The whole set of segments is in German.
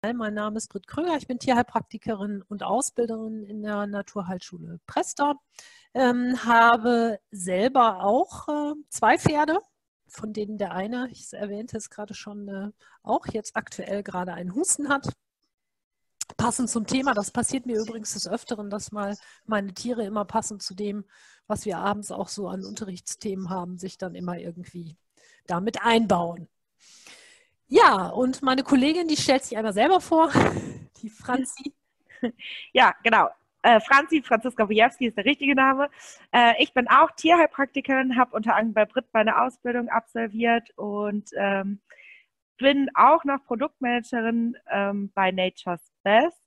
Mein Name ist Grit Kröger, ich bin Tierheilpraktikerin und Ausbilderin in der Naturheilschule Presta. Ähm, habe selber auch äh, zwei Pferde, von denen der eine, ich erwähnte es gerade schon, äh, auch jetzt aktuell gerade einen Husten hat. Passend zum Thema, das passiert mir übrigens des Öfteren, dass mal meine Tiere immer passend zu dem, was wir abends auch so an Unterrichtsthemen haben, sich dann immer irgendwie damit einbauen. Ja, und meine Kollegin, die stellt sich einmal selber vor, die Franzi. Ja, genau. Äh, Franzi, Franziska Wojewski ist der richtige Name. Äh, ich bin auch Tierheilpraktikerin, habe unter anderem bei Brit meine Ausbildung absolviert und ähm, bin auch noch Produktmanagerin ähm, bei Nature's Best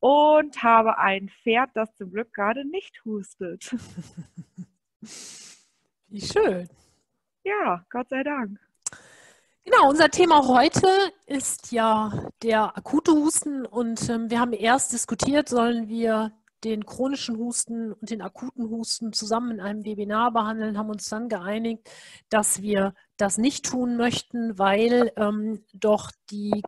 und habe ein Pferd, das zum Glück gerade nicht hustet. Wie schön. Ja, Gott sei Dank. Genau, unser Thema heute ist ja der akute Husten und ähm, wir haben erst diskutiert, sollen wir den chronischen Husten und den akuten Husten zusammen in einem Webinar behandeln, haben uns dann geeinigt, dass wir das nicht tun möchten, weil ähm, doch die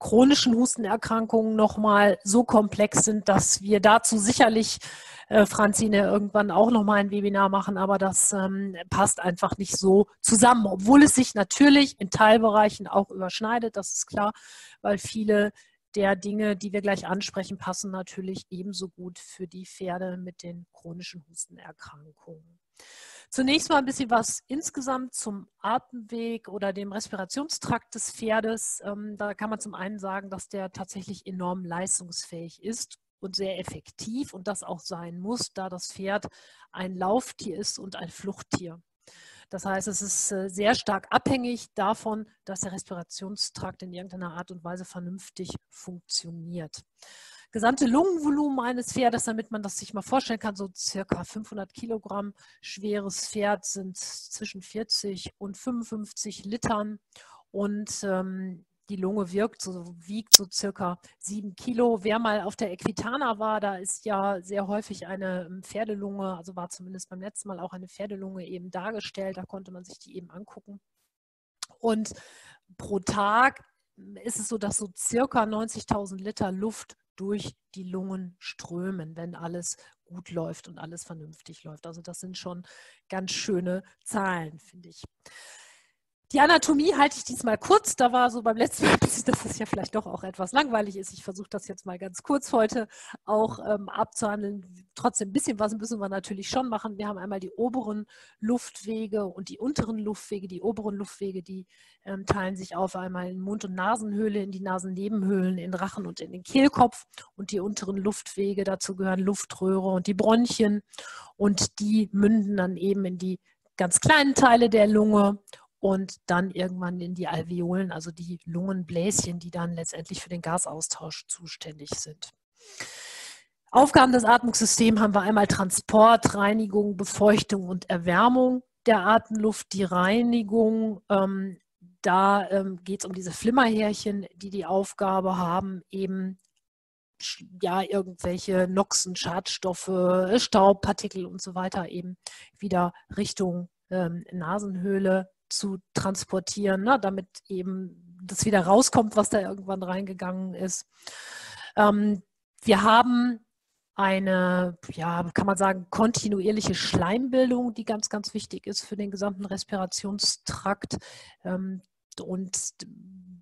chronischen Hustenerkrankungen nochmal so komplex sind, dass wir dazu sicherlich äh, Franzine irgendwann auch noch mal ein Webinar machen, aber das ähm, passt einfach nicht so zusammen, obwohl es sich natürlich in Teilbereichen auch überschneidet, das ist klar, weil viele der Dinge, die wir gleich ansprechen, passen natürlich ebenso gut für die Pferde mit den chronischen Hustenerkrankungen. Zunächst mal ein bisschen was insgesamt zum Atemweg oder dem Respirationstrakt des Pferdes. Ähm, da kann man zum einen sagen, dass der tatsächlich enorm leistungsfähig ist und sehr effektiv und das auch sein muss, da das Pferd ein Lauftier ist und ein Fluchttier. Das heißt, es ist äh, sehr stark abhängig davon, dass der Respirationstrakt in irgendeiner Art und Weise vernünftig funktioniert. Gesamte Lungenvolumen eines Pferdes, damit man das sich mal vorstellen kann, so circa 500 Kilogramm schweres Pferd sind zwischen 40 und 55 Litern. Und ähm, die Lunge wirkt, so, wiegt so circa sieben Kilo. Wer mal auf der Equitana war, da ist ja sehr häufig eine ähm, Pferdelunge, also war zumindest beim letzten Mal auch eine Pferdelunge eben dargestellt. Da konnte man sich die eben angucken. Und pro Tag ist es so, dass so circa 90.000 Liter Luft durch die Lungen strömen, wenn alles gut läuft und alles vernünftig läuft. Also das sind schon ganz schöne Zahlen, finde ich. Die Anatomie halte ich diesmal kurz. Da war so beim letzten Mal, dass es ja vielleicht doch auch etwas langweilig ist. Ich versuche das jetzt mal ganz kurz heute auch ähm, abzuhandeln. Trotzdem ein bisschen was müssen wir natürlich schon machen. Wir haben einmal die oberen Luftwege und die unteren Luftwege. Die oberen Luftwege, die ähm, teilen sich auf einmal in Mund- und Nasenhöhle, in die Nasennebenhöhlen, in Rachen und in den Kehlkopf. Und die unteren Luftwege, dazu gehören Luftröhre und die Bronchien. Und die münden dann eben in die ganz kleinen Teile der Lunge und dann irgendwann in die Alveolen, also die Lungenbläschen, die dann letztendlich für den Gasaustausch zuständig sind. Aufgaben des Atmungssystems haben wir einmal Transport, Reinigung, Befeuchtung und Erwärmung der Atemluft, die Reinigung. Ähm, da ähm, geht es um diese Flimmerhärchen, die die Aufgabe haben, eben ja, irgendwelche Noxen, Schadstoffe, Staubpartikel und so weiter eben wieder Richtung ähm, Nasenhöhle zu transportieren, ne, damit eben das wieder rauskommt, was da irgendwann reingegangen ist. Ähm, wir haben eine, ja, kann man sagen, kontinuierliche Schleimbildung, die ganz, ganz wichtig ist für den gesamten Respirationstrakt. Ähm, und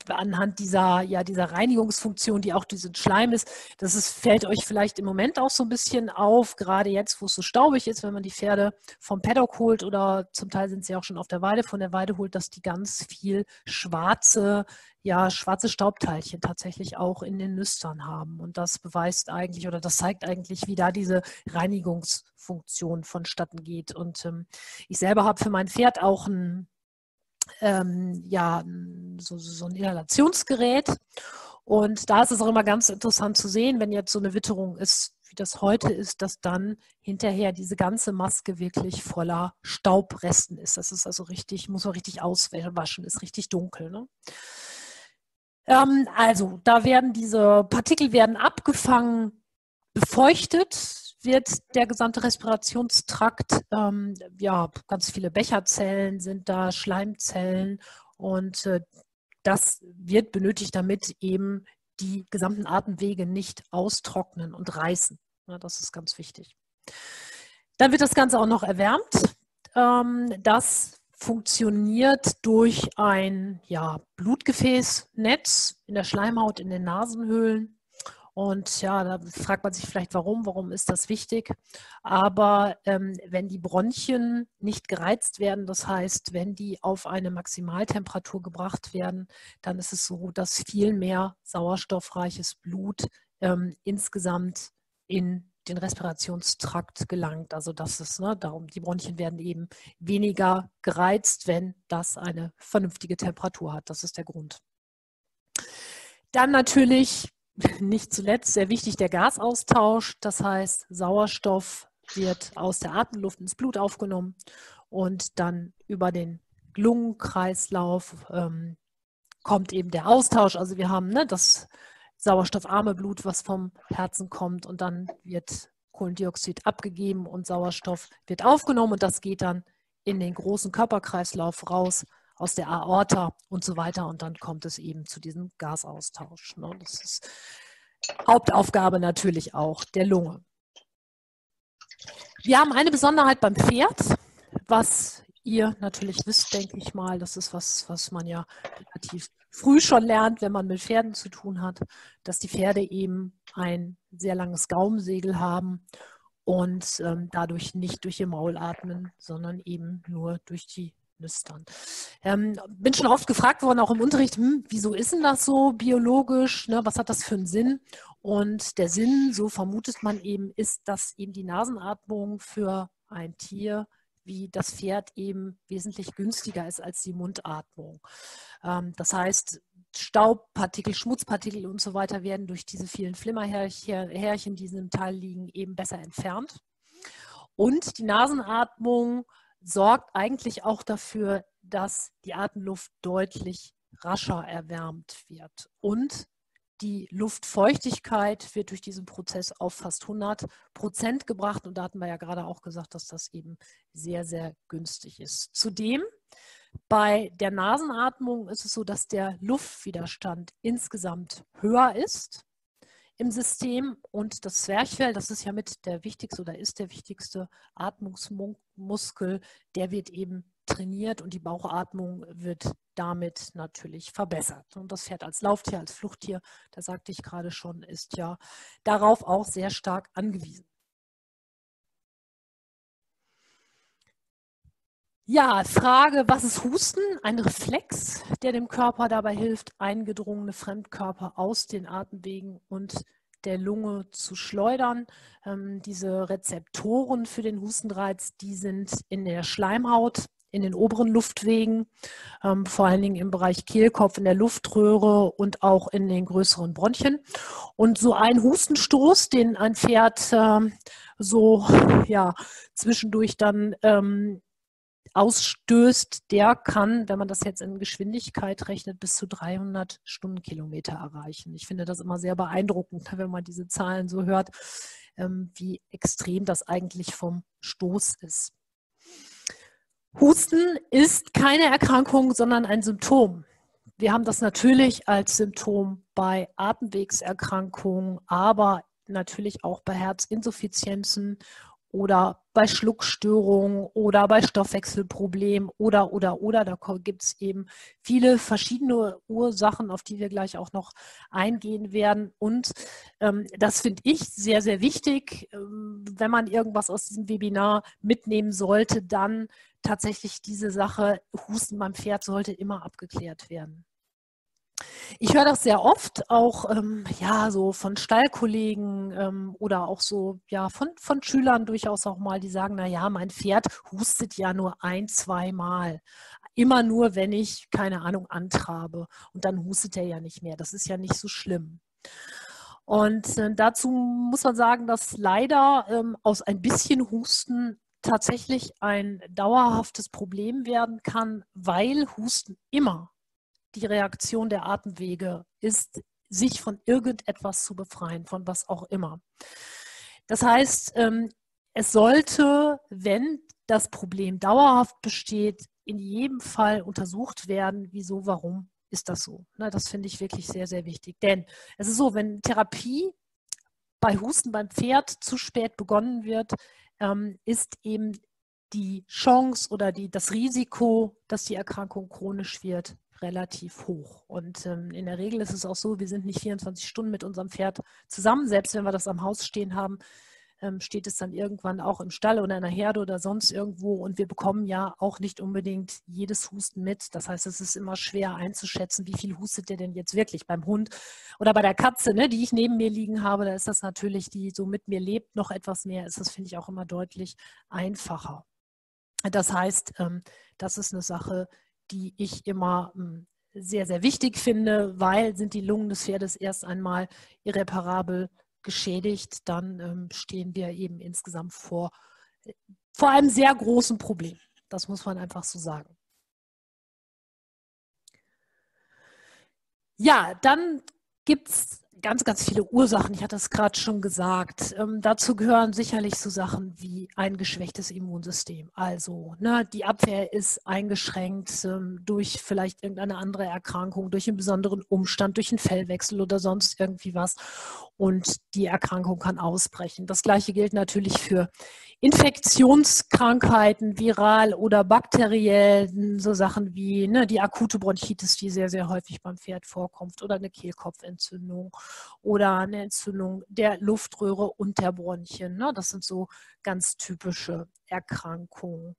anhand dieser, ja, dieser Reinigungsfunktion, die auch diesen Schleim ist, das ist, fällt euch vielleicht im Moment auch so ein bisschen auf, gerade jetzt, wo es so staubig ist, wenn man die Pferde vom Paddock holt oder zum Teil sind sie auch schon auf der Weide, von der Weide holt, dass die ganz viel schwarze, ja, schwarze Staubteilchen tatsächlich auch in den Nüstern haben. Und das beweist eigentlich oder das zeigt eigentlich, wie da diese Reinigungsfunktion vonstatten geht. Und ähm, ich selber habe für mein Pferd auch ein ähm, ja, so, so ein Inhalationsgerät. Und da ist es auch immer ganz interessant zu sehen, wenn jetzt so eine Witterung ist, wie das heute ist, dass dann hinterher diese ganze Maske wirklich voller Staubresten ist. Das ist also richtig, muss man richtig auswaschen, ist richtig dunkel. Ne? Ähm, also da werden diese Partikel werden abgefangen, befeuchtet, wird der gesamte Respirationstrakt, ähm, ja, ganz viele Becherzellen sind da, Schleimzellen und äh, das wird benötigt, damit eben die gesamten Atemwege nicht austrocknen und reißen. Ja, das ist ganz wichtig. Dann wird das Ganze auch noch erwärmt. Ähm, das funktioniert durch ein ja, Blutgefäßnetz in der Schleimhaut, in den Nasenhöhlen. Und ja, da fragt man sich vielleicht, warum, warum ist das wichtig? Aber ähm, wenn die Bronchien nicht gereizt werden, das heißt, wenn die auf eine Maximaltemperatur gebracht werden, dann ist es so, dass viel mehr sauerstoffreiches Blut ähm, insgesamt in den Respirationstrakt gelangt. Also das ist, ne, darum, die Bronchien werden eben weniger gereizt, wenn das eine vernünftige Temperatur hat. Das ist der Grund. Dann natürlich nicht zuletzt sehr wichtig der Gasaustausch. Das heißt, Sauerstoff wird aus der Atemluft ins Blut aufgenommen und dann über den Lungenkreislauf ähm, kommt eben der Austausch. Also wir haben ne, das sauerstoffarme Blut, was vom Herzen kommt und dann wird Kohlendioxid abgegeben und Sauerstoff wird aufgenommen und das geht dann in den großen Körperkreislauf raus aus der Aorta und so weiter. Und dann kommt es eben zu diesem Gasaustausch. Ne? Das ist Hauptaufgabe natürlich auch der Lunge. Wir haben eine Besonderheit beim Pferd, was ihr natürlich wisst, denke ich mal. Das ist was, was man ja relativ früh schon lernt, wenn man mit Pferden zu tun hat, dass die Pferde eben ein sehr langes Gaumensegel haben und ähm, dadurch nicht durch ihr Maul atmen, sondern eben nur durch die nüstern. Ähm, bin schon oft gefragt worden, auch im Unterricht, hm, wieso ist denn das so biologisch? Ne? Was hat das für einen Sinn? Und der Sinn, so vermutet man eben, ist, dass eben die Nasenatmung für ein Tier wie das Pferd eben wesentlich günstiger ist als die Mundatmung. Ähm, das heißt, Staubpartikel, Schmutzpartikel und so weiter werden durch diese vielen Flimmerhärchen, die in dem Teil liegen, eben besser entfernt. Und die Nasenatmung sorgt eigentlich auch dafür, dass die Atemluft deutlich rascher erwärmt wird. Und die Luftfeuchtigkeit wird durch diesen Prozess auf fast 100 Prozent gebracht. Und da hatten wir ja gerade auch gesagt, dass das eben sehr, sehr günstig ist. Zudem bei der Nasenatmung ist es so, dass der Luftwiderstand insgesamt höher ist im System und das Zwerchfell, das ist ja mit der wichtigste oder ist der wichtigste Atmungsmuskel, der wird eben trainiert und die Bauchatmung wird damit natürlich verbessert. Und das Pferd als Lauftier, als Fluchttier, da sagte ich gerade schon, ist ja darauf auch sehr stark angewiesen. Ja, Frage, was ist Husten? Ein Reflex, der dem Körper dabei hilft, eingedrungene Fremdkörper aus den Atemwegen und der Lunge zu schleudern. Ähm, diese Rezeptoren für den Hustenreiz, die sind in der Schleimhaut, in den oberen Luftwegen, ähm, vor allen Dingen im Bereich Kehlkopf, in der Luftröhre und auch in den größeren Bronchien. Und so ein Hustenstoß, den ein Pferd ähm, so ja, zwischendurch dann ähm, ausstößt, der kann, wenn man das jetzt in Geschwindigkeit rechnet, bis zu 300 Stundenkilometer erreichen. Ich finde das immer sehr beeindruckend, wenn man diese Zahlen so hört, ähm, wie extrem das eigentlich vom Stoß ist. Husten ist keine Erkrankung, sondern ein Symptom. Wir haben das natürlich als Symptom bei Atemwegserkrankungen, aber natürlich auch bei Herzinsuffizienzen oder bei Schluckstörungen oder bei Stoffwechselproblemen oder, oder, oder. Da gibt es eben viele verschiedene Ursachen, auf die wir gleich auch noch eingehen werden. Und ähm, das finde ich sehr, sehr wichtig. Ähm, wenn man irgendwas aus diesem Webinar mitnehmen sollte, dann tatsächlich diese Sache, Husten beim Pferd sollte immer abgeklärt werden. Ich höre das sehr oft, auch ähm, ja, so von Stallkollegen ähm, oder auch so ja, von, von Schülern durchaus auch mal, die sagen, naja, mein Pferd hustet ja nur ein, zwei Mal. Immer nur, wenn ich, keine Ahnung, antrabe. Und dann hustet er ja nicht mehr. Das ist ja nicht so schlimm. Und äh, dazu muss man sagen, dass leider ähm, aus ein bisschen Husten tatsächlich ein dauerhaftes Problem werden kann, weil Husten immer die Reaktion der Atemwege ist, sich von irgendetwas zu befreien, von was auch immer. Das heißt, ähm, es sollte, wenn das Problem dauerhaft besteht, in jedem Fall untersucht werden, wieso, warum ist das so. Das finde ich wirklich sehr, sehr wichtig. Denn es ist so, wenn Therapie bei Husten beim Pferd zu spät begonnen wird, ähm, ist eben die Chance oder die, das Risiko, dass die Erkrankung chronisch wird, relativ hoch. Und ähm, in der Regel ist es auch so, wir sind nicht 24 Stunden mit unserem Pferd zusammen, selbst wenn wir das am Haus stehen haben, ähm, steht es dann irgendwann auch im Stall oder in der Herde oder sonst irgendwo. Und wir bekommen ja auch nicht unbedingt jedes Husten mit. Das heißt, es ist immer schwer einzuschätzen, wie viel hustet der denn jetzt wirklich beim Hund oder bei der Katze, ne, die ich neben mir liegen habe. Da ist das natürlich, die so mit mir lebt, noch etwas mehr. Ist das, finde ich, auch immer deutlich einfacher. Das heißt, ähm, das ist eine Sache, die ich immer hm, sehr, sehr wichtig finde, weil sind die Lungen des Pferdes erst einmal irreparabel geschädigt, dann ähm, stehen wir eben insgesamt vor, vor einem sehr großen Problem. Das muss man einfach so sagen. Ja, dann gibt es ganz, ganz viele Ursachen. Ich hatte es gerade schon gesagt. Ähm, dazu gehören sicherlich so Sachen wie ein geschwächtes Immunsystem. Also ne, die Abwehr ist eingeschränkt ähm, durch vielleicht irgendeine andere Erkrankung, durch einen besonderen Umstand, durch einen Fellwechsel oder sonst irgendwie was. Und die Erkrankung kann ausbrechen. Das gleiche gilt natürlich für Infektionskrankheiten, viral oder bakteriell, so Sachen wie ne, die akute Bronchitis, die sehr, sehr häufig beim Pferd vorkommt, oder eine Kehlkopfentzündung oder eine Entzündung der Luftröhre und der Bronchien. Ne? Das sind so ganz typische Erkrankungen.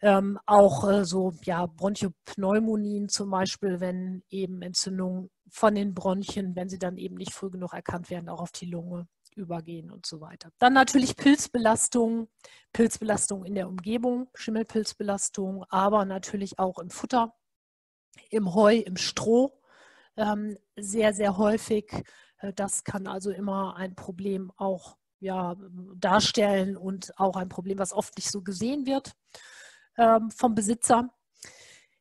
Ähm, auch äh, so ja, Bronchopneumonien zum Beispiel, wenn eben Entzündungen von den Bronchien, wenn sie dann eben nicht früh genug erkannt werden, auch auf die Lunge übergehen und so weiter. Dann natürlich Pilzbelastung, Pilzbelastung in der Umgebung, Schimmelpilzbelastung, aber natürlich auch im Futter, im Heu, im Stroh ähm, sehr, sehr häufig. Äh, das kann also immer ein Problem auch ja, darstellen und auch ein Problem, was oft nicht so gesehen wird ähm, vom Besitzer.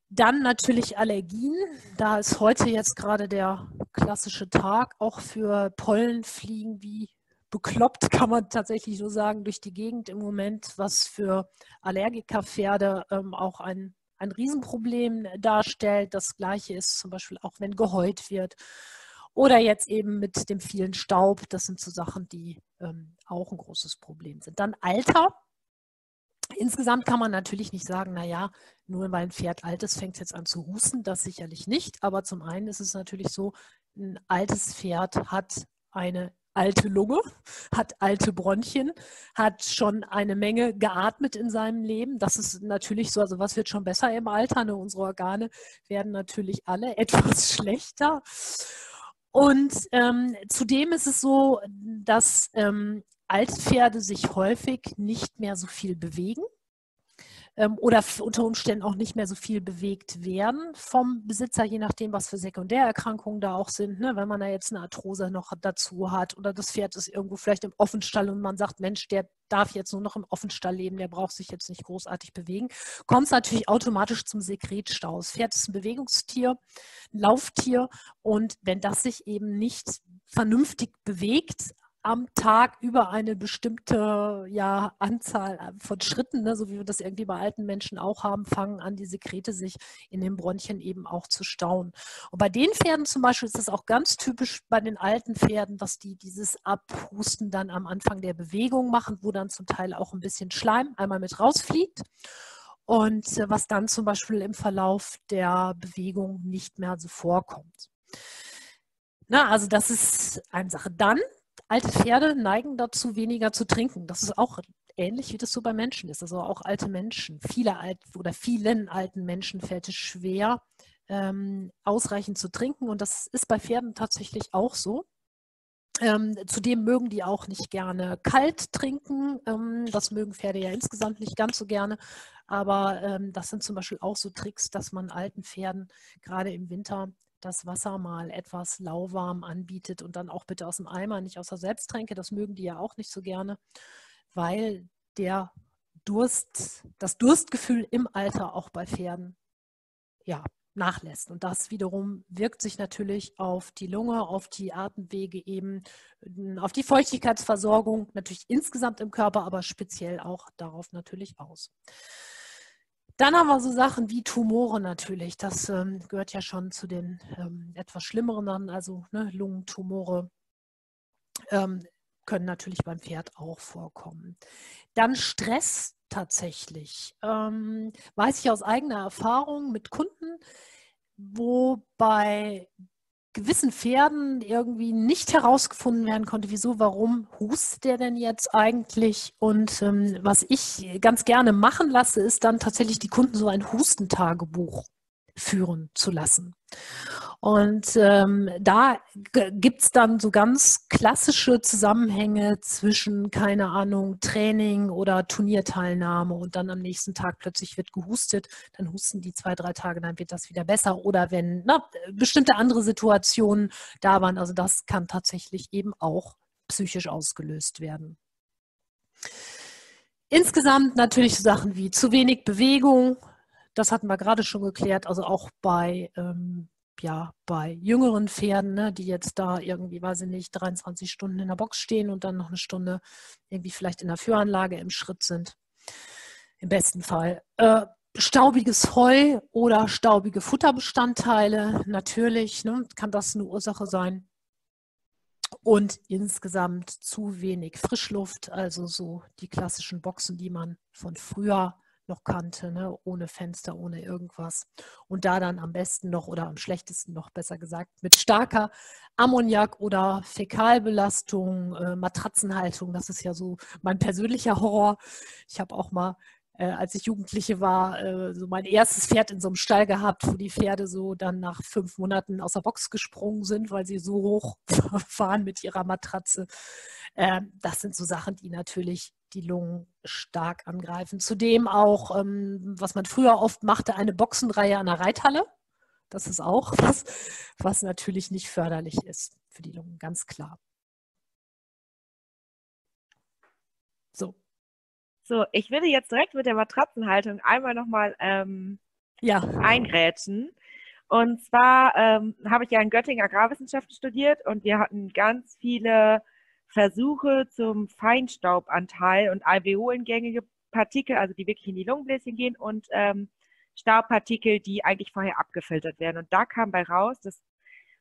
Dann natürlich Allergien. Da ist heute jetzt gerade der klassische Tag auch für Pollenfliegen wie bekloppt, kann man tatsächlich so sagen, durch die Gegend im Moment, was für Allergikerpferde ähm, auch ein, ein Riesenproblem darstellt. Das gleiche ist zum Beispiel auch, wenn geheult wird. Oder jetzt eben mit dem vielen Staub. Das sind so Sachen, die ähm, auch ein großes Problem sind. Dann Alter. Insgesamt kann man natürlich nicht sagen, naja, nur weil ein Pferd alt ist, fängt es jetzt an zu husten. Das sicherlich nicht. Aber zum einen ist es natürlich so, ein altes Pferd hat eine alte Lunge, hat alte Bronchien, hat schon eine Menge geatmet in seinem Leben. Das ist natürlich so, also was wird schon besser im Alter? Ne? Unsere Organe werden natürlich alle etwas schlechter. Und ähm, zudem ist es so, dass ähm, Altpferde sich häufig nicht mehr so viel bewegen ähm, oder unter Umständen auch nicht mehr so viel bewegt werden vom Besitzer, je nachdem, was für Sekundärerkrankungen da auch sind. Ne? Wenn man da jetzt eine Arthrose noch dazu hat oder das Pferd ist irgendwo vielleicht im Offenstall und man sagt, Mensch, der darf jetzt nur noch im Offenstall leben, der braucht sich jetzt nicht großartig bewegen, kommt es natürlich automatisch zum Sekretstau. Das Pferd ist ein Bewegungstier, ein Lauftier und wenn das sich eben nicht vernünftig bewegt, am Tag über eine bestimmte ja, Anzahl von Schritten, ne, so wie wir das irgendwie bei alten Menschen auch haben, fangen an, die Sekrete sich in den Bronchien eben auch zu stauen. Und bei den Pferden zum Beispiel ist das auch ganz typisch bei den alten Pferden, dass die dieses Abhusten dann am Anfang der Bewegung machen, wo dann zum Teil auch ein bisschen Schleim einmal mit rausfliegt und äh, was dann zum Beispiel im Verlauf der Bewegung nicht mehr so vorkommt. Na, also das ist eine Sache. Dann alte Pferde neigen dazu, weniger zu trinken. Das ist auch ähnlich, wie das so bei Menschen ist. Also auch alte Menschen, viele alt oder vielen alten Menschen fällt es schwer, ähm, ausreichend zu trinken. Und das ist bei Pferden tatsächlich auch so. Ähm, zudem mögen die auch nicht gerne kalt trinken. Ähm, das mögen Pferde ja insgesamt nicht ganz so gerne. Aber ähm, das sind zum Beispiel auch so Tricks, dass man alten Pferden gerade im Winter das Wasser mal etwas lauwarm anbietet und dann auch bitte aus dem Eimer, nicht aus der Selbsttränke. Das mögen die ja auch nicht so gerne, weil der Durst, das Durstgefühl im Alter auch bei Pferden ja, nachlässt. Und das wiederum wirkt sich natürlich auf die Lunge, auf die Atemwege eben, auf die Feuchtigkeitsversorgung natürlich insgesamt im Körper, aber speziell auch darauf natürlich aus. Dann haben wir so Sachen wie Tumore natürlich. Das ähm, gehört ja schon zu den ähm, etwas schlimmeren an, also ne, Lungentumore ähm, können natürlich beim Pferd auch vorkommen. Dann Stress tatsächlich. Ähm, weiß ich aus eigener Erfahrung mit Kunden, wo bei gewissen Pferden irgendwie nicht herausgefunden werden konnte, wieso, warum hustet der denn jetzt eigentlich? Und ähm, was ich ganz gerne machen lasse, ist dann tatsächlich die Kunden so ein Hustentagebuch führen zu lassen. Und ähm, da gibt es dann so ganz klassische Zusammenhänge zwischen, keine Ahnung, Training oder Turnierteilnahme und dann am nächsten Tag plötzlich wird gehustet, dann husten die zwei, drei Tage, dann wird das wieder besser. Oder wenn na, bestimmte andere Situationen da waren, also das kann tatsächlich eben auch psychisch ausgelöst werden. Insgesamt natürlich so Sachen wie zu wenig Bewegung, das hatten wir gerade schon geklärt, also auch bei ähm, ja, bei jüngeren Pferden, ne, die jetzt da irgendwie, weiß ich nicht, 23 Stunden in der Box stehen und dann noch eine Stunde irgendwie vielleicht in der Führanlage im Schritt sind. Im besten Fall. Äh, staubiges Heu oder staubige Futterbestandteile, natürlich, ne, kann das eine Ursache sein. Und insgesamt zu wenig Frischluft, also so die klassischen Boxen, die man von früher noch kannte, ne? ohne Fenster, ohne irgendwas. Und da dann am besten noch oder am schlechtesten noch besser gesagt mit starker Ammoniak- oder Fäkalbelastung, äh, Matratzenhaltung. Das ist ja so mein persönlicher Horror. Ich habe auch mal äh, als ich Jugendliche war, äh, so mein erstes Pferd in so einem Stall gehabt, wo die Pferde so dann nach fünf Monaten aus der Box gesprungen sind, weil sie so hoch fahren mit ihrer Matratze. Äh, das sind so Sachen, die natürlich die Lungen stark angreifen. Zudem auch, ähm, was man früher oft machte, eine Boxenreihe an der Reithalle. Das ist auch was, was natürlich nicht förderlich ist für die Lungen, ganz klar. So. So, ich würde jetzt direkt mit der Matratzenhaltung einmal nochmal ähm, ja. eingrätschen. Und zwar ähm, habe ich ja in Göttingen Agrarwissenschaften studiert und wir hatten ganz viele Versuche zum Feinstaubanteil und alveolengängige Partikel, also die wirklich in die Lungenbläschen gehen und ähm, Staubpartikel, die eigentlich vorher abgefiltert werden. Und da kam bei raus, dass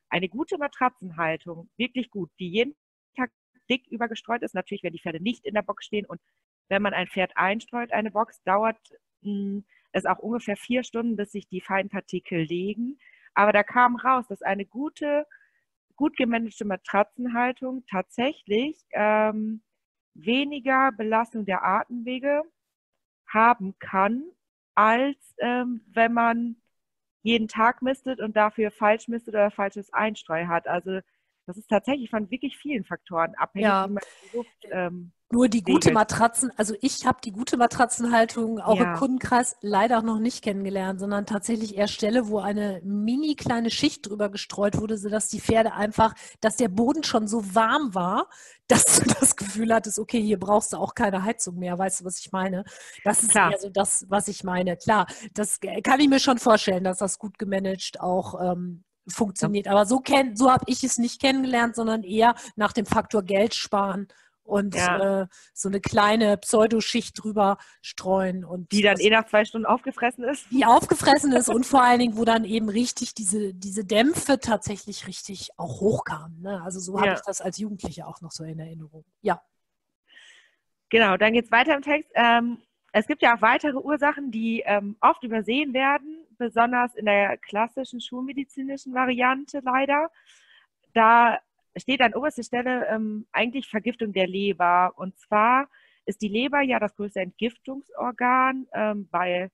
eine gute Matratzenhaltung, wirklich gut, die jeden Tag dick übergestreut ist, natürlich, wenn die Pferde nicht in der Box stehen und wenn man ein Pferd einstreut, eine Box, dauert hm, es auch ungefähr vier Stunden, bis sich die Feinpartikel legen. Aber da kam raus, dass eine gute gut gemanagte Matratzenhaltung tatsächlich ähm, weniger Belastung der Atemwege haben kann, als ähm, wenn man jeden Tag mistet und dafür falsch mistet oder falsches Einstreu hat. Also das ist tatsächlich von wirklich vielen Faktoren abhängig, ja. wie man die Luft ähm, nur die gute Matratzen, also ich habe die gute Matratzenhaltung auch ja. im Kundenkreis leider noch nicht kennengelernt, sondern tatsächlich eher Stelle, wo eine mini kleine Schicht drüber gestreut wurde, sodass die Pferde einfach, dass der Boden schon so warm war, dass du das Gefühl hattest, okay, hier brauchst du auch keine Heizung mehr. Weißt du, was ich meine? Das ist Klar. eher so das, was ich meine. Klar, das kann ich mir schon vorstellen, dass das gut gemanagt auch ähm, funktioniert. Aber so, kenn, so habe ich es nicht kennengelernt, sondern eher nach dem Faktor Geld sparen und ja. äh, so eine kleine Pseudoschicht drüber streuen. Und die dann eh nach zwei Stunden aufgefressen ist? Die aufgefressen ist und vor allen Dingen, wo dann eben richtig diese, diese Dämpfe tatsächlich richtig auch hochkamen. Ne? Also so ja. habe ich das als Jugendliche auch noch so in Erinnerung. Ja. Genau, dann geht es weiter im Text. Ähm, es gibt ja auch weitere Ursachen, die ähm, oft übersehen werden, besonders in der klassischen schulmedizinischen Variante leider. Da steht an oberster Stelle ähm, eigentlich Vergiftung der Leber. Und zwar ist die Leber ja das größte Entgiftungsorgan ähm, bei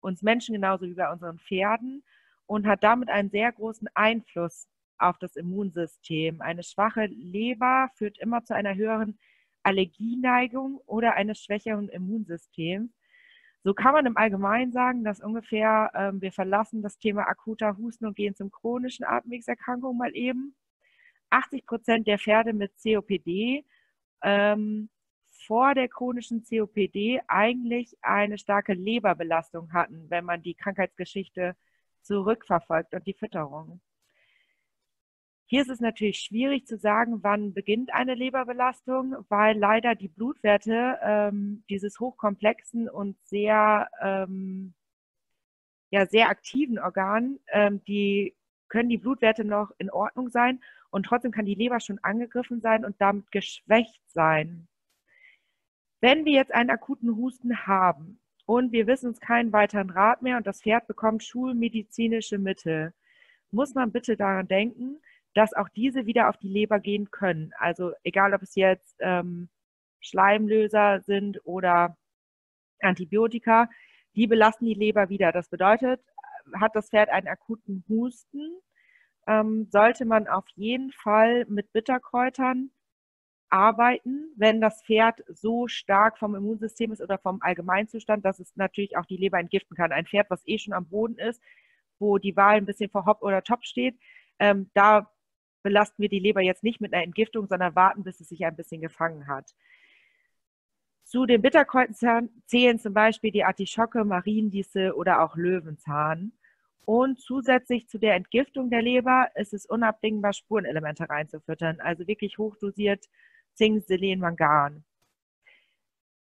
uns Menschen genauso wie bei unseren Pferden und hat damit einen sehr großen Einfluss auf das Immunsystem. Eine schwache Leber führt immer zu einer höheren Allergieneigung oder eines schwächeren Immunsystems. So kann man im Allgemeinen sagen, dass ungefähr ähm, wir verlassen das Thema akuter Husten und gehen zum chronischen Atemwegserkrankung mal eben. 80 Prozent der Pferde mit COPD ähm, vor der chronischen COPD eigentlich eine starke Leberbelastung hatten, wenn man die Krankheitsgeschichte zurückverfolgt und die Fütterung. Hier ist es natürlich schwierig zu sagen, wann beginnt eine Leberbelastung, weil leider die Blutwerte ähm, dieses hochkomplexen und sehr ähm, ja sehr aktiven Organen, ähm, die können die Blutwerte noch in Ordnung sein und trotzdem kann die Leber schon angegriffen sein und damit geschwächt sein. Wenn wir jetzt einen akuten Husten haben und wir wissen uns keinen weiteren Rat mehr und das Pferd bekommt schulmedizinische Mittel, muss man bitte daran denken, dass auch diese wieder auf die Leber gehen können. Also egal, ob es jetzt ähm, Schleimlöser sind oder Antibiotika, die belasten die Leber wieder. Das bedeutet, hat das Pferd einen akuten Husten, ähm, sollte man auf jeden Fall mit Bitterkräutern arbeiten, wenn das Pferd so stark vom Immunsystem ist oder vom Allgemeinzustand, dass es natürlich auch die Leber entgiften kann. Ein Pferd, was eh schon am Boden ist, wo die Wahl ein bisschen vor Hopp oder Top steht, ähm, da belasten wir die Leber jetzt nicht mit einer Entgiftung, sondern warten, bis es sich ein bisschen gefangen hat. Zu den Bitterkräutern zählen zum Beispiel die Artischocke, Mariendisse oder auch Löwenzahn. Und zusätzlich zu der Entgiftung der Leber ist es unabdingbar, Spurenelemente reinzufüttern, also wirklich hochdosiert Zink, Selen, Mangan.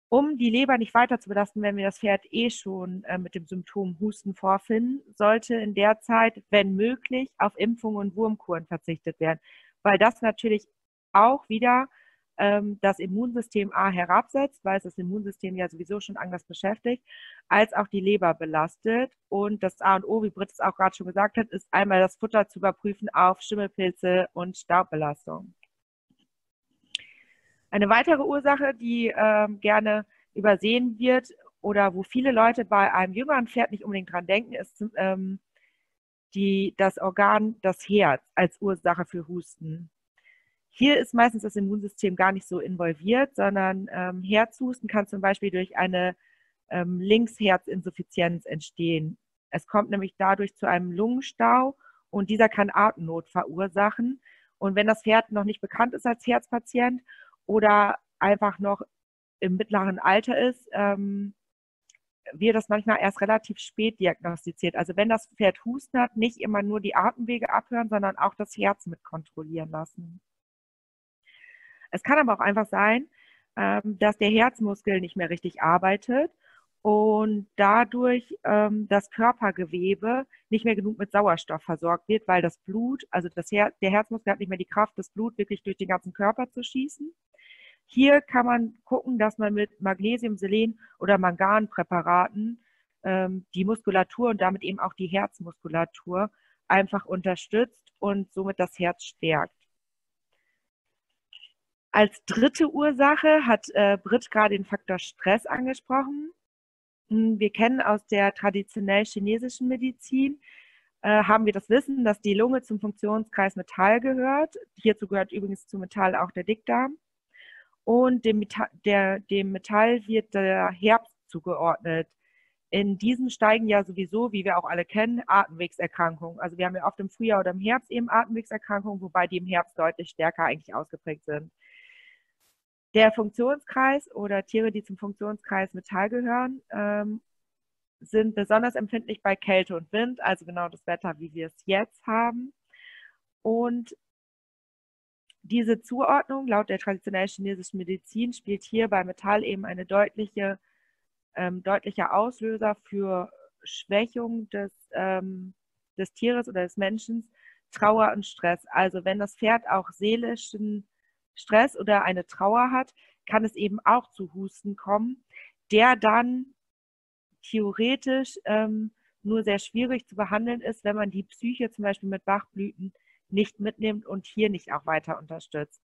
Um die Leber nicht weiter zu belasten, wenn wir das Pferd eh schon äh, mit dem Symptom Husten vorfinden, sollte in der Zeit, wenn möglich, auf Impfungen und Wurmkuren verzichtet werden, weil das natürlich auch wieder ähm, das Immunsystem A herabsetzt, weil es das Immunsystem ja sowieso schon anders beschäftigt, als auch die Leber belastet. Und das A und O, wie Britt es auch gerade schon gesagt hat, ist einmal das Futter zu überprüfen auf Schimmelpilze und Staubbelastung. Eine weitere Ursache, die ähm, gerne übersehen wird oder wo viele Leute bei einem jüngeren Pferd nicht unbedingt dran denken, ist ähm, die, das Organ, das Herz als Ursache für Husten. Hier ist meistens das Immunsystem gar nicht so involviert, sondern ähm, Herzhusten kann zum Beispiel durch eine ähm, Linksherzinsuffizienz entstehen. Es kommt nämlich dadurch zu einem Lungenstau und dieser kann Atemnot verursachen. Und wenn das Pferd noch nicht bekannt ist als Herzpatient oder einfach noch im mittleren Alter ist, ähm, wird das manchmal erst relativ spät diagnostiziert. Also wenn das Pferd Husten hat, nicht immer nur die Atemwege abhören, sondern auch das Herz mit kontrollieren lassen. Es kann aber auch einfach sein, ähm, dass der Herzmuskel nicht mehr richtig arbeitet und dadurch ähm, das Körpergewebe nicht mehr genug mit Sauerstoff versorgt wird, weil das Blut, also das Her der Herzmuskel hat nicht mehr die Kraft, das Blut wirklich durch den ganzen Körper zu schießen. Hier kann man gucken, dass man mit Magnesium, Selen oder Manganpräparaten ähm, die Muskulatur und damit eben auch die Herzmuskulatur einfach unterstützt und somit das Herz stärkt. Als dritte Ursache hat äh, Britt gerade den Faktor Stress angesprochen. Hm, wir kennen aus der traditionell chinesischen Medizin, äh, haben wir das Wissen, dass die Lunge zum Funktionskreis Metall gehört. Hierzu gehört übrigens zu Metall auch der Dickdarm und dem Metall, der, dem Metall wird der Herbst zugeordnet. In diesen steigen ja sowieso, wie wir auch alle kennen, Atemwegserkrankungen. Also wir haben ja oft im Frühjahr oder im Herbst eben Atemwegserkrankungen, wobei die im Herbst deutlich stärker eigentlich ausgeprägt sind. Der Funktionskreis oder Tiere, die zum Funktionskreis Metall gehören, ähm, sind besonders empfindlich bei Kälte und Wind, also genau das Wetter, wie wir es jetzt haben. Und diese Zuordnung laut der traditionellen chinesischen Medizin spielt hier bei Metall eben eine deutliche, ähm, deutlicher Auslöser für Schwächung des, ähm, des Tieres oder des Menschen, Trauer und Stress. Also wenn das Pferd auch seelischen Stress oder eine Trauer hat, kann es eben auch zu Husten kommen, der dann theoretisch ähm, nur sehr schwierig zu behandeln ist, wenn man die Psyche zum Beispiel mit Bachblüten nicht mitnimmt und hier nicht auch weiter unterstützt.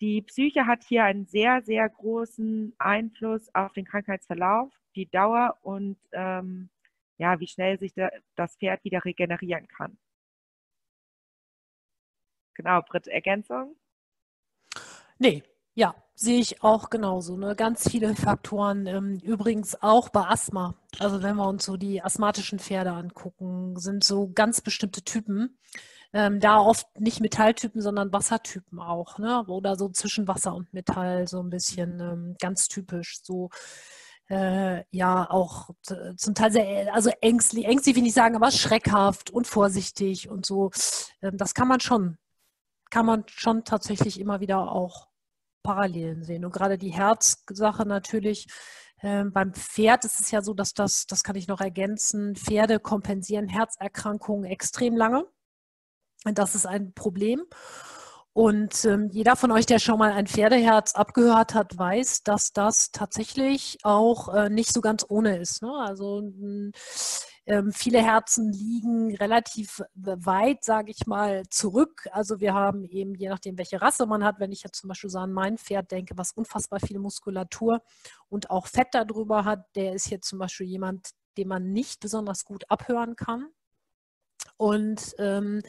Die Psyche hat hier einen sehr, sehr großen Einfluss auf den Krankheitsverlauf, die Dauer und ähm, ja, wie schnell sich das Pferd wieder regenerieren kann. Genau, Britt, Ergänzung? Nee, ja, sehe ich auch genauso. Ne? Ganz viele Faktoren. Ähm, übrigens auch bei Asthma. Also wenn wir uns so die asthmatischen Pferde angucken, sind so ganz bestimmte Typen, ähm, da oft nicht Metalltypen, sondern Wassertypen auch, ne? Oder so zwischen Wasser und Metall, so ein bisschen ähm, ganz typisch. So äh, ja auch zum Teil sehr, also ängstlich, ängstlich will ich sagen, aber schreckhaft und vorsichtig und so. Ähm, das kann man schon, kann man schon tatsächlich immer wieder auch Parallelen sehen. Und gerade die Herzsache natürlich, Ähm, beim Pferd ist es ja so, dass das, das kann ich noch ergänzen, Pferde kompensieren Herzerkrankungen extrem lange. Und das ist ein Problem. Und ähm, jeder von euch, der schon mal ein Pferdeherz abgehört hat, weiß, dass das tatsächlich auch äh, nicht so ganz ohne ist. Ne? Also ähm, viele Herzen liegen relativ weit, sage ich mal, zurück. Also wir haben eben, je nachdem, welche Rasse man hat, wenn ich jetzt zum Beispiel so an mein Pferd denke, was unfassbar viel Muskulatur und auch Fett darüber hat, der ist jetzt zum Beispiel jemand, den man nicht besonders gut abhören kann. Und ähm,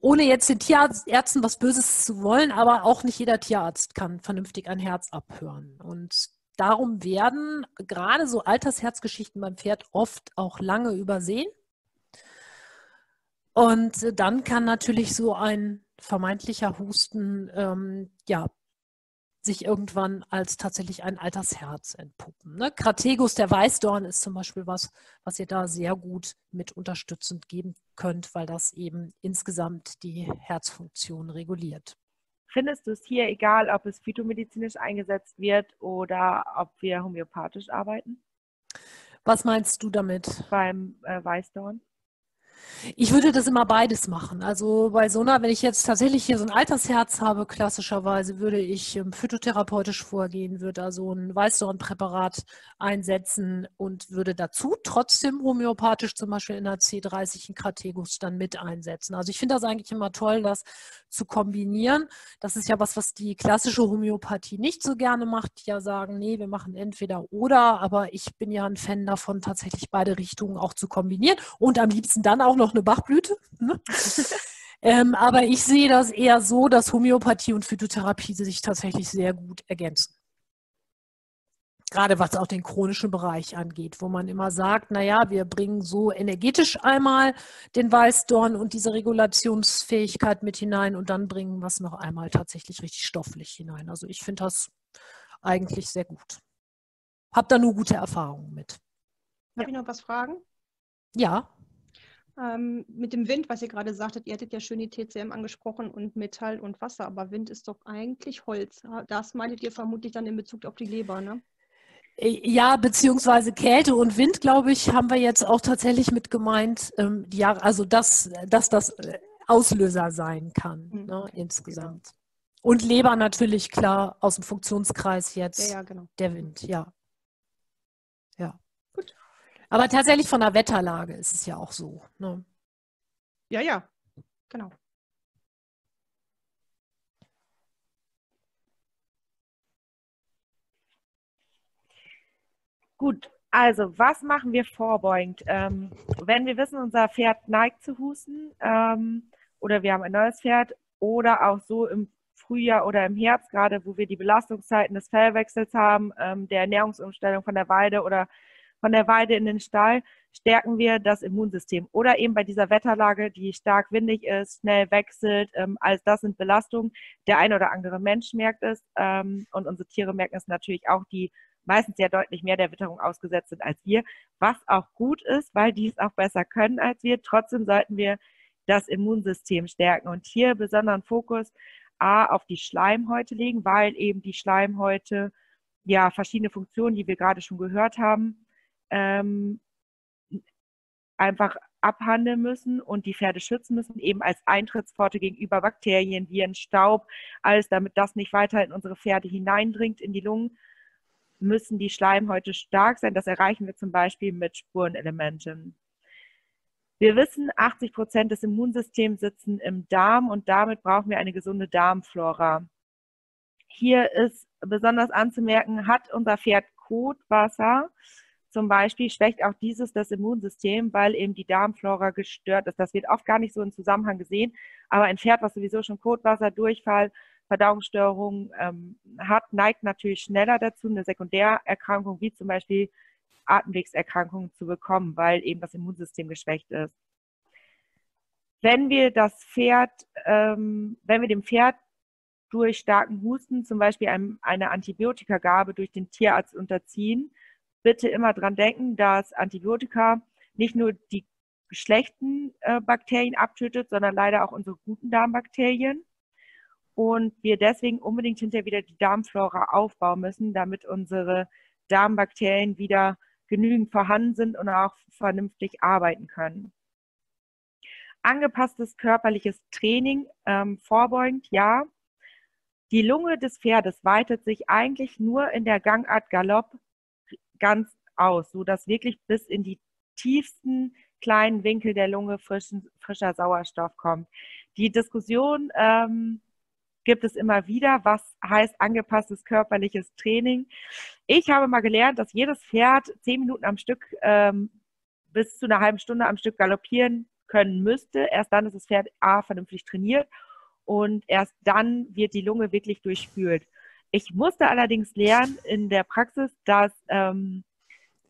ohne jetzt den Tierärzten was Böses zu wollen, aber auch nicht jeder Tierarzt kann vernünftig ein Herz abhören. Und darum werden gerade so Altersherzgeschichten beim Pferd oft auch lange übersehen. Und dann kann natürlich so ein vermeintlicher Husten ähm, ja, sich irgendwann als tatsächlich ein Altersherz entpuppen. Ne? Krategus, der Weißdorn, ist zum Beispiel was, was ihr da sehr gut mit unterstützend geben könnt, weil das eben insgesamt die Herzfunktion reguliert. Findest du es hier egal, ob es phytomedizinisch eingesetzt wird oder ob wir homöopathisch arbeiten? Was meinst du damit? Beim äh, Weißdorn? Ich würde das immer beides machen. Also bei so einer, wenn ich jetzt tatsächlich hier so ein Altersherz habe, klassischerweise würde ich ähm, phytotherapeutisch vorgehen, würde also ein Weißdornpräparat einsetzen und würde dazu trotzdem homöopathisch zum Beispiel in der C30 einen Krategus dann mit einsetzen. Also ich finde das eigentlich immer toll, das zu kombinieren. Das ist ja was, was die klassische Homöopathie nicht so gerne macht, die ja sagen, nee, wir machen entweder oder, aber ich bin ja ein Fan davon, tatsächlich beide Richtungen auch zu kombinieren und am liebsten dann auch noch eine Bachblüte. Ne? ähm, aber ich sehe das eher so, dass Homöopathie und Phytotherapie sich tatsächlich sehr gut ergänzen. Gerade was auch den chronischen Bereich angeht, wo man immer sagt, naja, wir bringen so energetisch einmal den Weißdorn und diese Regulationsfähigkeit mit hinein und dann bringen wir es noch einmal tatsächlich richtig stofflich hinein. Also ich finde das eigentlich sehr gut. Hab da nur gute Erfahrungen mit. Darf ja. ich noch was fragen? Ja. Ähm, mit dem Wind, was ihr gerade sagtet, ihr hattet ja schön die TCM angesprochen und Metall und Wasser, aber Wind ist doch eigentlich Holz. Das meintet ihr vermutlich dann in Bezug auf die Leber, ne? Äh, ja, beziehungsweise Kälte und Wind, glaube ich, haben wir jetzt auch tatsächlich mit gemeint, ähm, ja, also dass, dass das äh, Auslöser sein kann, mhm. ne, insgesamt. Genau. Und Leber natürlich klar aus dem Funktionskreis jetzt. Ja, ja, genau. Der Wind, ja. Aber tatsächlich von der Wetterlage ist es ja auch so. Ne? Ja, ja, genau. Gut, also was machen wir vorbeugend? Ähm, wenn wir wissen, unser Pferd neigt zu husten ähm, oder wir haben ein neues Pferd oder auch so im Frühjahr oder im Herbst, gerade wo wir die Belastungszeiten des Fellwechsels haben, ähm, der Ernährungsumstellung von der Weide oder von der Weide in den Stall stärken wir das Immunsystem. Oder eben bei dieser Wetterlage, die stark windig ist, schnell wechselt. Ähm, alles das sind Belastungen. Der eine oder andere Mensch merkt es ähm, und unsere Tiere merken es natürlich auch, die meistens ja deutlich mehr der Witterung ausgesetzt sind als wir, was auch gut ist, weil die es auch besser können als wir. Trotzdem sollten wir das Immunsystem stärken und hier besonderen Fokus A auf die Schleimhäute legen, weil eben die Schleimhäute ja verschiedene Funktionen, die wir gerade schon gehört haben, ähm, einfach abhandeln müssen und die Pferde schützen müssen, eben als Eintrittspforte gegenüber Bakterien, Viren, Staub, alles, damit das nicht weiter in unsere Pferde hineindringt, in die Lungen, müssen die Schleimhäute stark sein. Das erreichen wir zum Beispiel mit Spurenelementen. Wir wissen, 80 Prozent des Immunsystems sitzen im Darm und damit brauchen wir eine gesunde Darmflora. Hier ist besonders anzumerken, hat unser Pferd Kotwasser, zum Beispiel schwächt auch dieses das Immunsystem, weil eben die Darmflora gestört ist. Das wird oft gar nicht so im Zusammenhang gesehen, aber ein Pferd, was sowieso schon Kotwasser, Durchfall, Verdauungsstörungen ähm, hat, neigt natürlich schneller dazu, eine Sekundärerkrankung wie zum Beispiel Atemwegserkrankungen zu bekommen, weil eben das Immunsystem geschwächt ist. Wenn wir das Pferd, ähm, wenn wir dem Pferd durch starken Husten zum Beispiel eine Antibiotikagabe durch den Tierarzt unterziehen, bitte immer dran denken, dass Antibiotika nicht nur die schlechten äh, Bakterien abtötet, sondern leider auch unsere guten Darmbakterien. Und wir deswegen unbedingt hinterher wieder die Darmflora aufbauen müssen, damit unsere Darmbakterien wieder genügend vorhanden sind und auch vernünftig arbeiten können. Angepasstes körperliches Training, ähm, vorbeugend, ja. Die Lunge des Pferdes weitet sich eigentlich nur in der Gangart Galopp ganz aus, sodass wirklich bis in die tiefsten kleinen Winkel der Lunge frischen, frischer Sauerstoff kommt. Die Diskussion ähm, gibt es immer wieder, was heißt angepasstes körperliches Training. Ich habe mal gelernt, dass jedes Pferd zehn Minuten am Stück ähm, bis zu einer halben Stunde am Stück galoppieren können müsste. Erst dann ist das Pferd A vernünftig trainiert und erst dann wird die Lunge wirklich durchspült. Ich musste allerdings lernen in der Praxis, dass ähm,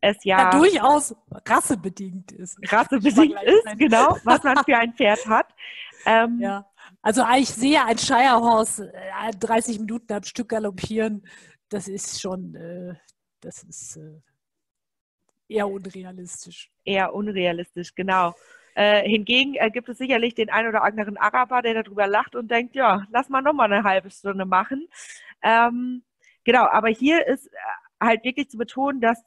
es ja, ja, durchaus rassebedingt ist. Rassebedingt ist, genau, was man für ein Pferd hat. Ähm, ja. Also ich sehe ein Shirehorse 30 Minuten am Stück galoppieren, das ist schon, äh, das ist äh, eher unrealistisch. Eher unrealistisch, genau. Äh, hingegen äh, gibt es sicherlich den einen oder anderen Araber, der darüber lacht und denkt, ja, lass mal nochmal eine halbe Stunde machen. Ähm, genau, aber hier ist äh, halt wirklich zu betonen, dass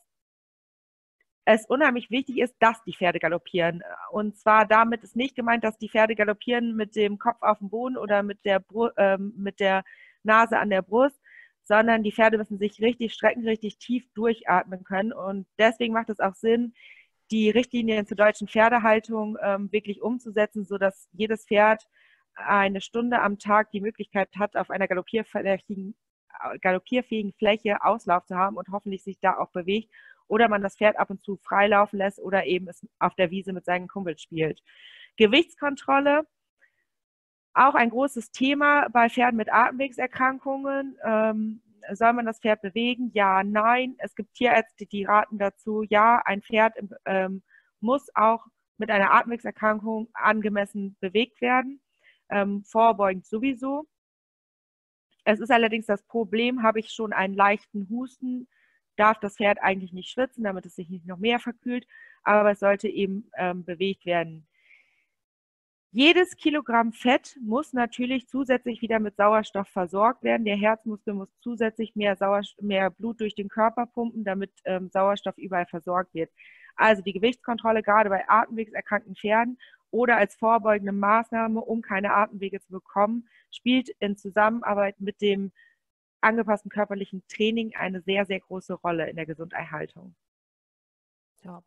es unheimlich wichtig ist, dass die Pferde galoppieren. Und zwar damit ist nicht gemeint, dass die Pferde galoppieren mit dem Kopf auf dem Boden oder mit der, Bru ähm, mit der Nase an der Brust, sondern die Pferde müssen sich richtig strecken, richtig tief durchatmen können. Und deswegen macht es auch Sinn, die Richtlinien zur deutschen Pferdehaltung ähm, wirklich umzusetzen, sodass jedes Pferd eine Stunde am Tag die Möglichkeit hat, auf einer galoppierfähigen, galoppierfähigen Fläche Auslauf zu haben und hoffentlich sich da auch bewegt oder man das Pferd ab und zu freilaufen lässt oder eben es auf der Wiese mit seinen Kumpels spielt. Gewichtskontrolle, auch ein großes Thema bei Pferden mit Atemwegserkrankungen. Ähm, soll man das Pferd bewegen? Ja, nein. Es gibt Tierärzte, die raten dazu, ja, ein Pferd ähm, muss auch mit einer Atemwegserkrankung angemessen bewegt werden, ähm, vorbeugend sowieso. Es ist allerdings das Problem, habe ich schon einen leichten Husten, darf das Pferd eigentlich nicht schwitzen, damit es sich nicht noch mehr verkühlt, aber es sollte eben ähm, bewegt werden. Jedes Kilogramm Fett muss natürlich zusätzlich wieder mit Sauerstoff versorgt werden. Der Herzmuskel muss zusätzlich mehr, mehr Blut durch den Körper pumpen, damit ähm, Sauerstoff überall versorgt wird. Also die Gewichtskontrolle gerade bei atemwegserkrankten Pferden oder als vorbeugende Maßnahme, um keine Atemwege zu bekommen, spielt in Zusammenarbeit mit dem angepassten körperlichen Training eine sehr, sehr große Rolle in der Gesunderhaltung. Ja.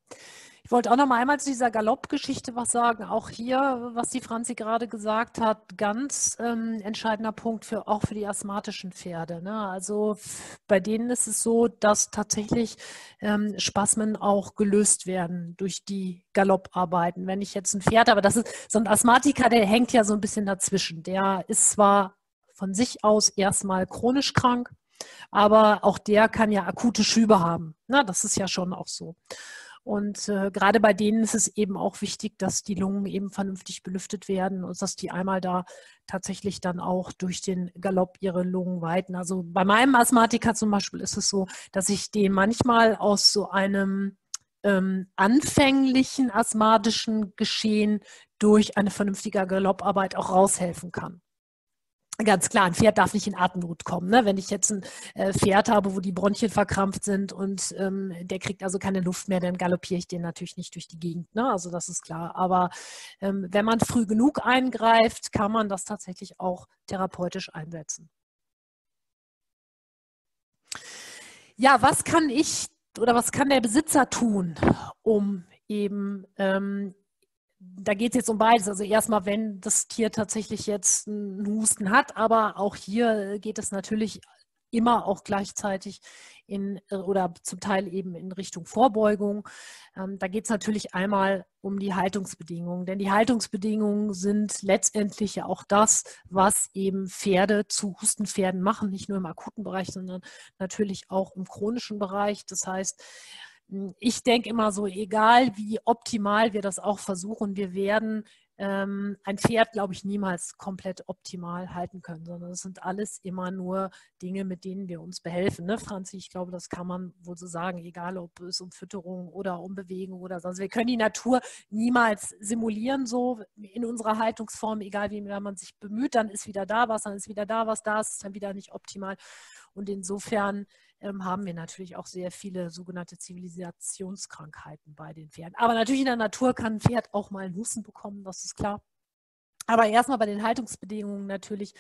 Ich wollte auch noch mal einmal zu dieser Galoppgeschichte was sagen. Auch hier, was die Franzi gerade gesagt hat, ganz ähm, entscheidender Punkt für auch für die asthmatischen Pferde. Ne? Also bei denen ist es so, dass tatsächlich ähm, Spasmen auch gelöst werden durch die Galopparbeiten. Wenn ich jetzt ein Pferd habe, das ist so ein Asthmatiker, der hängt ja so ein bisschen dazwischen. Der ist zwar von sich aus erstmal chronisch krank, aber auch der kann ja akute Schübe haben. Na, das ist ja schon auch so. Und äh, gerade bei denen ist es eben auch wichtig, dass die Lungen eben vernünftig belüftet werden und dass die einmal da tatsächlich dann auch durch den Galopp ihre Lungen weiten. Also bei meinem Asthmatiker zum Beispiel ist es so, dass ich den manchmal aus so einem ähm, anfänglichen asthmatischen Geschehen durch eine vernünftige Galopparbeit auch raushelfen kann. Ganz klar, ein Pferd darf nicht in Atemnot kommen. Ne? Wenn ich jetzt ein äh, Pferd habe, wo die Bronchien verkrampft sind und ähm, der kriegt also keine Luft mehr, dann galoppiere ich den natürlich nicht durch die Gegend. Ne? Also das ist klar. Aber ähm, wenn man früh genug eingreift, kann man das tatsächlich auch therapeutisch einsetzen. Ja, was kann ich oder was kann der Besitzer tun, um eben ähm, da geht es jetzt um beides. Also erstmal, wenn das Tier tatsächlich jetzt einen Husten hat, aber auch hier geht es natürlich immer auch gleichzeitig in oder zum Teil eben in Richtung Vorbeugung. Ähm, da geht es natürlich einmal um die Haltungsbedingungen, denn die Haltungsbedingungen sind letztendlich ja auch das, was eben Pferde zu Hustenpferden machen, nicht nur im akuten Bereich, sondern natürlich auch im chronischen Bereich. Das heißt, ich denke immer so, egal wie optimal wir das auch versuchen, wir werden ähm, ein Pferd, glaube ich, niemals komplett optimal halten können, sondern es sind alles immer nur Dinge, mit denen wir uns behelfen. Ne, Franzi, ich glaube, das kann man wohl so sagen, egal ob es um Fütterung oder um Bewegung oder sonst. Wir können die Natur niemals simulieren, so in unserer Haltungsform, egal wie man sich bemüht, dann ist wieder da was, dann ist wieder da was, da ist dann wieder nicht optimal. Und insofern ähm, haben wir natürlich auch sehr viele sogenannte Zivilisationskrankheiten bei den Pferden. Aber natürlich in der Natur kann ein Pferd auch mal einen Husten bekommen, das ist klar. Aber erstmal bei den Haltungsbedingungen natürlich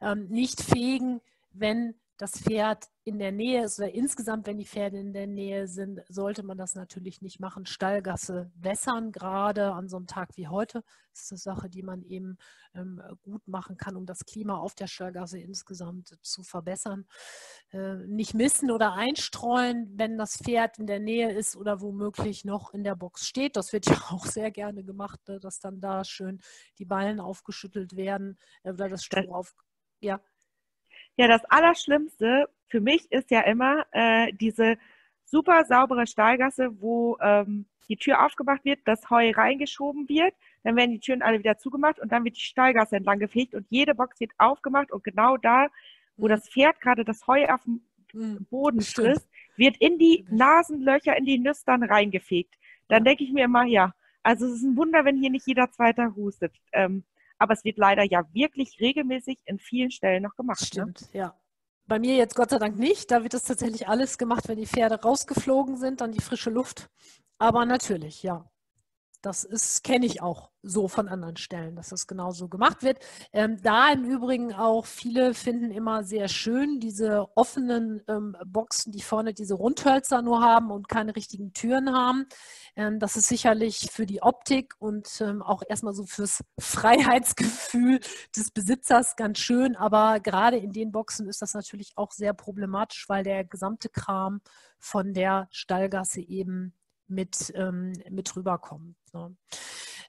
ähm, nicht fegen, wenn das Pferd in der Nähe ist oder insgesamt, wenn die Pferde in der Nähe sind, sollte man das natürlich nicht machen. Stallgasse wässern, gerade an so einem Tag wie heute, das ist eine Sache, die man eben ähm, gut machen kann, um das Klima auf der Stallgasse insgesamt zu verbessern. Äh, nicht missen oder einstreuen, wenn das Pferd in der Nähe ist oder womöglich noch in der Box steht. Das wird ja auch sehr gerne gemacht, ne, dass dann da schön die Ballen aufgeschüttelt werden äh, oder das Stroh auf. Ja. Ja, das Allerschlimmste für mich ist ja immer äh, diese super saubere Stahlgasse, wo ähm, die Tür aufgemacht wird, das Heu reingeschoben wird, dann werden die Türen alle wieder zugemacht und dann wird die Stahlgasse entlang gefegt und jede Box wird aufgemacht und genau da, wo mhm. das Pferd gerade das Heu auf dem mhm. Boden frisst, wird in die Nasenlöcher, in die Nüstern reingefegt. Dann denke ich mir immer, ja, also es ist ein Wunder, wenn hier nicht jeder Zweiter hustet. Ähm, aber es wird leider ja wirklich regelmäßig in vielen Stellen noch gemacht. Ne? Stimmt, ne? ja. Bei mir jetzt Gott sei Dank nicht. Da wird das tatsächlich alles gemacht, wenn die Pferde rausgeflogen sind, dann die frische Luft. Aber natürlich, ja. Das kenne ich auch so von anderen Stellen, dass das genauso gemacht wird. Ähm, da im Übrigen auch viele finden immer sehr schön diese offenen ähm, Boxen, die vorne diese Rundhölzer nur haben und keine richtigen Türen haben. Ähm, das ist sicherlich für die Optik und ähm, auch erstmal so fürs Freiheitsgefühl des Besitzers ganz schön. Aber gerade in den Boxen ist das natürlich auch sehr problematisch, weil der gesamte Kram von der Stallgasse eben mit, ähm, mit rüberkommt. Ne?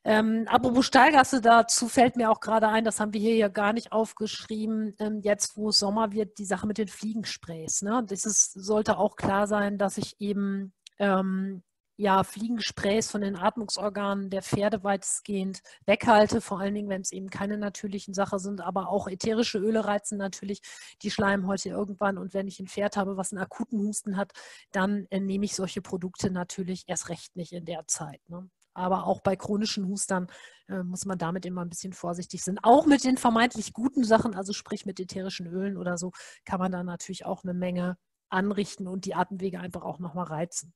Ähm, apropos Stallgasse, dazu fällt mir auch gerade ein, das haben wir hier ja gar nicht aufgeschrieben, ähm, jetzt wo es Sommer wird, die Sache mit den Fliegensprays. Ne? Das ist, sollte auch klar sein, dass ich eben ähm, ja, Fliegensprays von den Atmungsorganen der Pferde weitestgehend weghalte, vor allen Dingen, wenn es eben keine natürlichen Sachen sind, aber auch ätherische Öle reizen natürlich die Schleimhäute irgendwann und wenn ich ein Pferd habe, was einen akuten Husten hat, dann äh, nehme ich solche Produkte natürlich erst recht nicht in der Zeit. Ne? Aber auch bei chronischen Hustern äh, muss man damit immer ein bisschen vorsichtig sein. Auch mit den vermeintlich guten Sachen, also sprich mit ätherischen Ölen oder so, kann man da natürlich auch eine Menge anrichten und die Atemwege einfach auch nochmal reizen.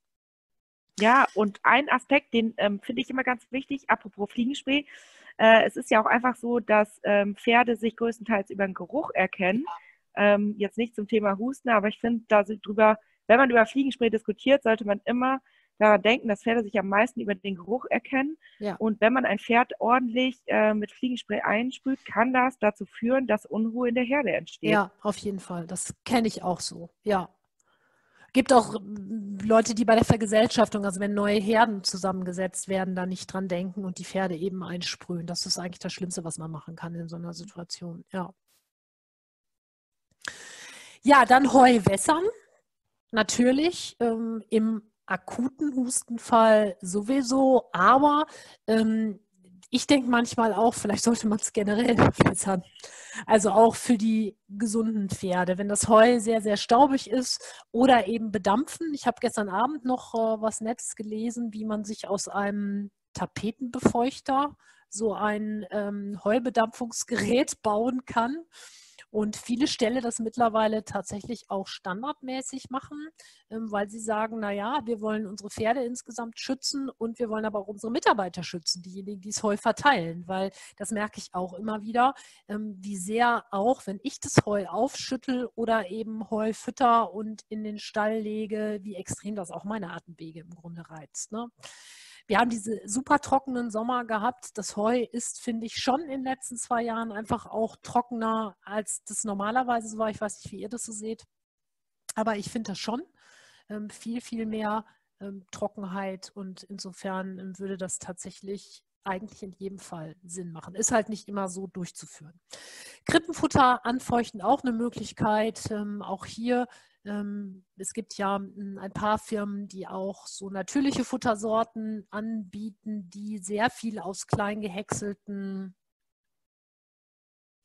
Ja, und ein Aspekt, den ähm, finde ich immer ganz wichtig, apropos Fliegenspray, äh, es ist ja auch einfach so, dass ähm, Pferde sich größtenteils über den Geruch erkennen. Ähm, jetzt nicht zum Thema Husten, aber ich finde, da drüber, wenn man über Fliegenspray diskutiert, sollte man immer daran denken, dass Pferde sich am meisten über den Geruch erkennen. Ja. Und wenn man ein Pferd ordentlich äh, mit Fliegenspray einsprüht, kann das dazu führen, dass Unruhe in der Herde entsteht. Ja, auf jeden Fall. Das kenne ich auch so. Ja, gibt auch hm, Leute, die bei der Vergesellschaftung, also wenn neue Herden zusammengesetzt werden, da nicht dran denken und die Pferde eben einsprühen. Das ist eigentlich das Schlimmste, was man machen kann in so einer Situation. Ja. Ja, dann Heu wässern. Natürlich ähm, im akuten Hustenfall sowieso, aber ähm, ich denke manchmal auch, vielleicht sollte man es generell verbessern. Also auch für die gesunden Pferde. Wenn das Heu sehr, sehr staubig ist oder eben bedampfen. Ich habe gestern Abend noch äh, was Nettes gelesen, wie man sich aus einem Tapetenbefeuchter so ein ähm, Heubedampfungsgerät bauen kann. Und viele Ställe das mittlerweile tatsächlich auch standardmäßig machen, ähm, weil sie sagen, naja, wir wollen unsere Pferde insgesamt schützen und wir wollen aber auch unsere Mitarbeiter schützen, diejenigen, die es Heu verteilen, weil das merke ich auch immer wieder, ähm, wie sehr auch, wenn ich das Heu aufschüttel oder eben Heu fütter und in den Stall lege, wie extrem das auch meine Atemwege im Grunde reizt. Ne? Wir haben diese super trockenen Sommer gehabt. Das Heu ist, finde ich, schon in den letzten zwei Jahren einfach auch trockener, als das normalerweise so war. Ich weiß nicht, wie ihr das so seht. Aber ich finde das schon ähm, viel, viel mehr ähm, Trockenheit und insofern ähm, würde das tatsächlich eigentlich in jedem Fall Sinn machen. Ist halt nicht immer so durchzuführen. Krippenfutter anfeuchten auch eine Möglichkeit. Ähm, auch hier es gibt ja hm, ein paar Firmen, die auch so natürliche Futtersorten anbieten, die sehr viel aus klein gehäckselten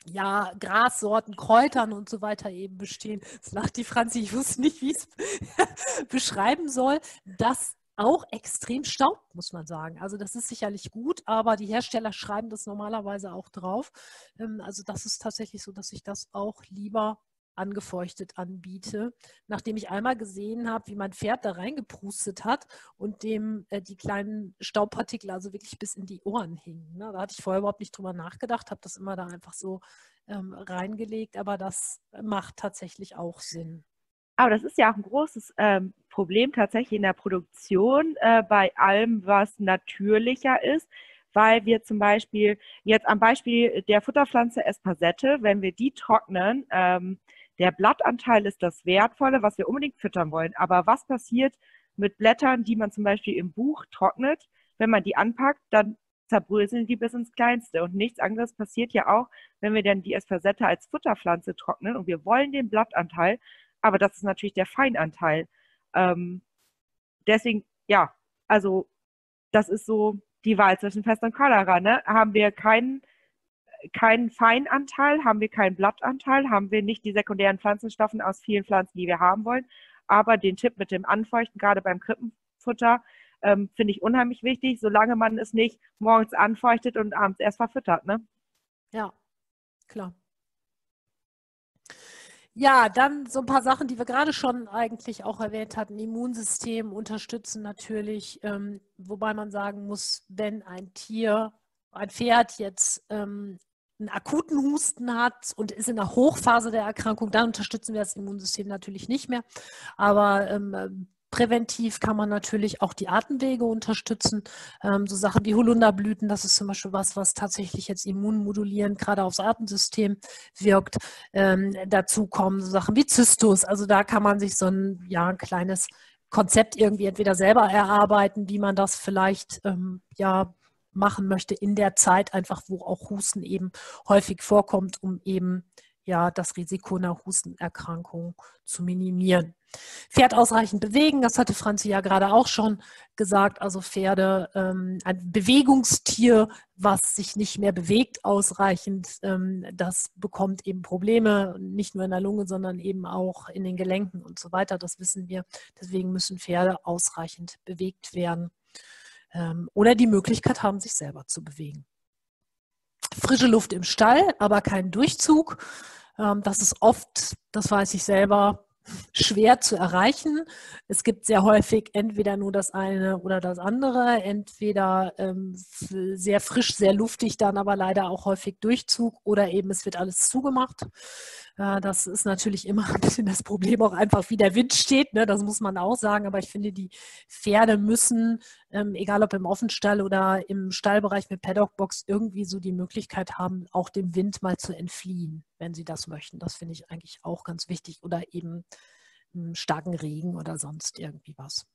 ja, Grassorten, Kräutern und so weiter eben bestehen. Das lacht die Franzi, ich wusste nicht, wie ich es beschreiben soll. Das auch extrem staubt, muss man sagen. Also das ist sicherlich gut, aber die Hersteller schreiben das normalerweise auch drauf. Ähm, also das ist tatsächlich so, dass ich das auch lieber angefeuchtet anbiete, nachdem ich einmal gesehen habe, wie mein Pferd da reingepustet hat und dem äh, die kleinen Staubpartikel also wirklich bis in die Ohren hingen. Ne? Da hatte ich vorher überhaupt nicht drüber nachgedacht, habe das immer da einfach so ähm, reingelegt, aber das macht tatsächlich auch Sinn. Aber das ist ja auch ein großes ähm, Problem tatsächlich in der Produktion äh, bei allem, was natürlicher ist, weil wir zum Beispiel jetzt am Beispiel der Futterpflanze Espasette, wenn wir die trocknen, ähm, der Blattanteil ist das Wertvolle, was wir unbedingt füttern wollen. Aber was passiert mit Blättern, die man zum Beispiel im Buch trocknet? Wenn man die anpackt, dann zerbröseln die bis ins Kleinste. Und nichts anderes passiert ja auch, wenn wir dann die Espasette als Futterpflanze trocknen und wir wollen den Blattanteil, aber das ist natürlich der Feinanteil. Ähm, deswegen, ja, also das ist so die Wahl zwischen Fest und Cholera. Ne? Haben wir keinen keinen Feinanteil, haben wir keinen Blattanteil, haben wir nicht die sekundären Pflanzenstoffe aus vielen Pflanzen, die wir haben wollen. Aber den Tipp mit dem Anfeuchten, gerade beim Krippenfutter, ähm, finde ich unheimlich wichtig, solange man es nicht morgens anfeuchtet und abends erst verfüttert. Ne? Ja, klar. Ja, dann so ein paar Sachen, die wir gerade schon eigentlich auch erwähnt hatten. Immunsystem unterstützen natürlich, ähm, wobei man sagen muss, wenn ein Tier, ein Pferd jetzt ähm, einen akuten Husten hat und ist in der Hochphase der Erkrankung, dann unterstützen wir das Immunsystem natürlich nicht mehr. Aber ähm, Präventiv kann man natürlich auch die Atemwege unterstützen. Ähm, so Sachen wie Holunderblüten, das ist zum Beispiel was, was tatsächlich jetzt immunmodulierend gerade aufs Atemsystem wirkt. Ähm, dazu kommen so Sachen wie Zystus. Also da kann man sich so ein, ja, ein kleines Konzept irgendwie entweder selber erarbeiten, wie man das vielleicht ähm, ja machen möchte in der Zeit, einfach wo auch Husten eben häufig vorkommt, um eben ja das Risiko einer Hustenerkrankung zu minimieren. Pferd ausreichend bewegen, das hatte Franzi ja gerade auch schon gesagt. Also Pferde, ähm, ein Bewegungstier, was sich nicht mehr bewegt ausreichend, ähm, das bekommt eben Probleme, nicht nur in der Lunge, sondern eben auch in den Gelenken und so weiter. Das wissen wir. Deswegen müssen Pferde ausreichend bewegt werden ähm, oder die Möglichkeit haben, sich selber zu bewegen. Frische Luft im Stall, aber kein Durchzug. Ähm, das ist oft, das weiß ich selber, schwer zu erreichen. Es gibt sehr häufig entweder nur das eine oder das andere, entweder ähm, sehr frisch, sehr luftig, dann aber leider auch häufig Durchzug oder eben es wird alles zugemacht. Das ist natürlich immer ein bisschen das Problem auch einfach, wie der Wind steht, ne? das muss man auch sagen, aber ich finde, die Pferde müssen, ähm, egal ob im Offenstall oder im Stallbereich mit Paddockbox, irgendwie so die Möglichkeit haben, auch dem Wind mal zu entfliehen, wenn sie das möchten. Das finde ich eigentlich auch ganz wichtig oder eben starken Regen oder sonst irgendwie was.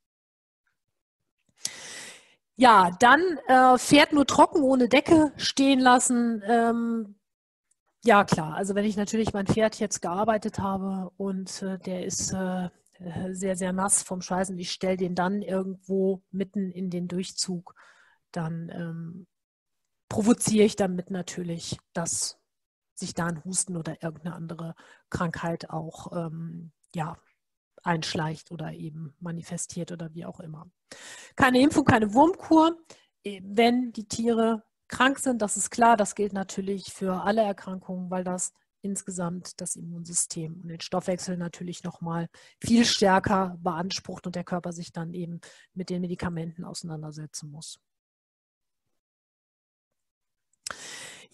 Ja, dann äh, fährt nur trocken ohne Decke stehen lassen. Ähm, ja, klar. Also wenn ich natürlich mein Pferd jetzt gearbeitet habe und äh, der ist äh, sehr, sehr nass vom Schweißen, ich stelle den dann irgendwo mitten in den Durchzug, dann ähm, provoziere ich damit natürlich, dass sich da ein Husten oder irgendeine andere Krankheit auch ähm, ja, einschleicht oder eben manifestiert oder wie auch immer. Keine Impfung, keine Wurmkur. Wenn die Tiere krank sind, das ist klar, das gilt natürlich für alle Erkrankungen, weil das insgesamt das Immunsystem und den Stoffwechsel natürlich nochmal viel stärker beansprucht und der Körper sich dann eben mit den Medikamenten auseinandersetzen muss.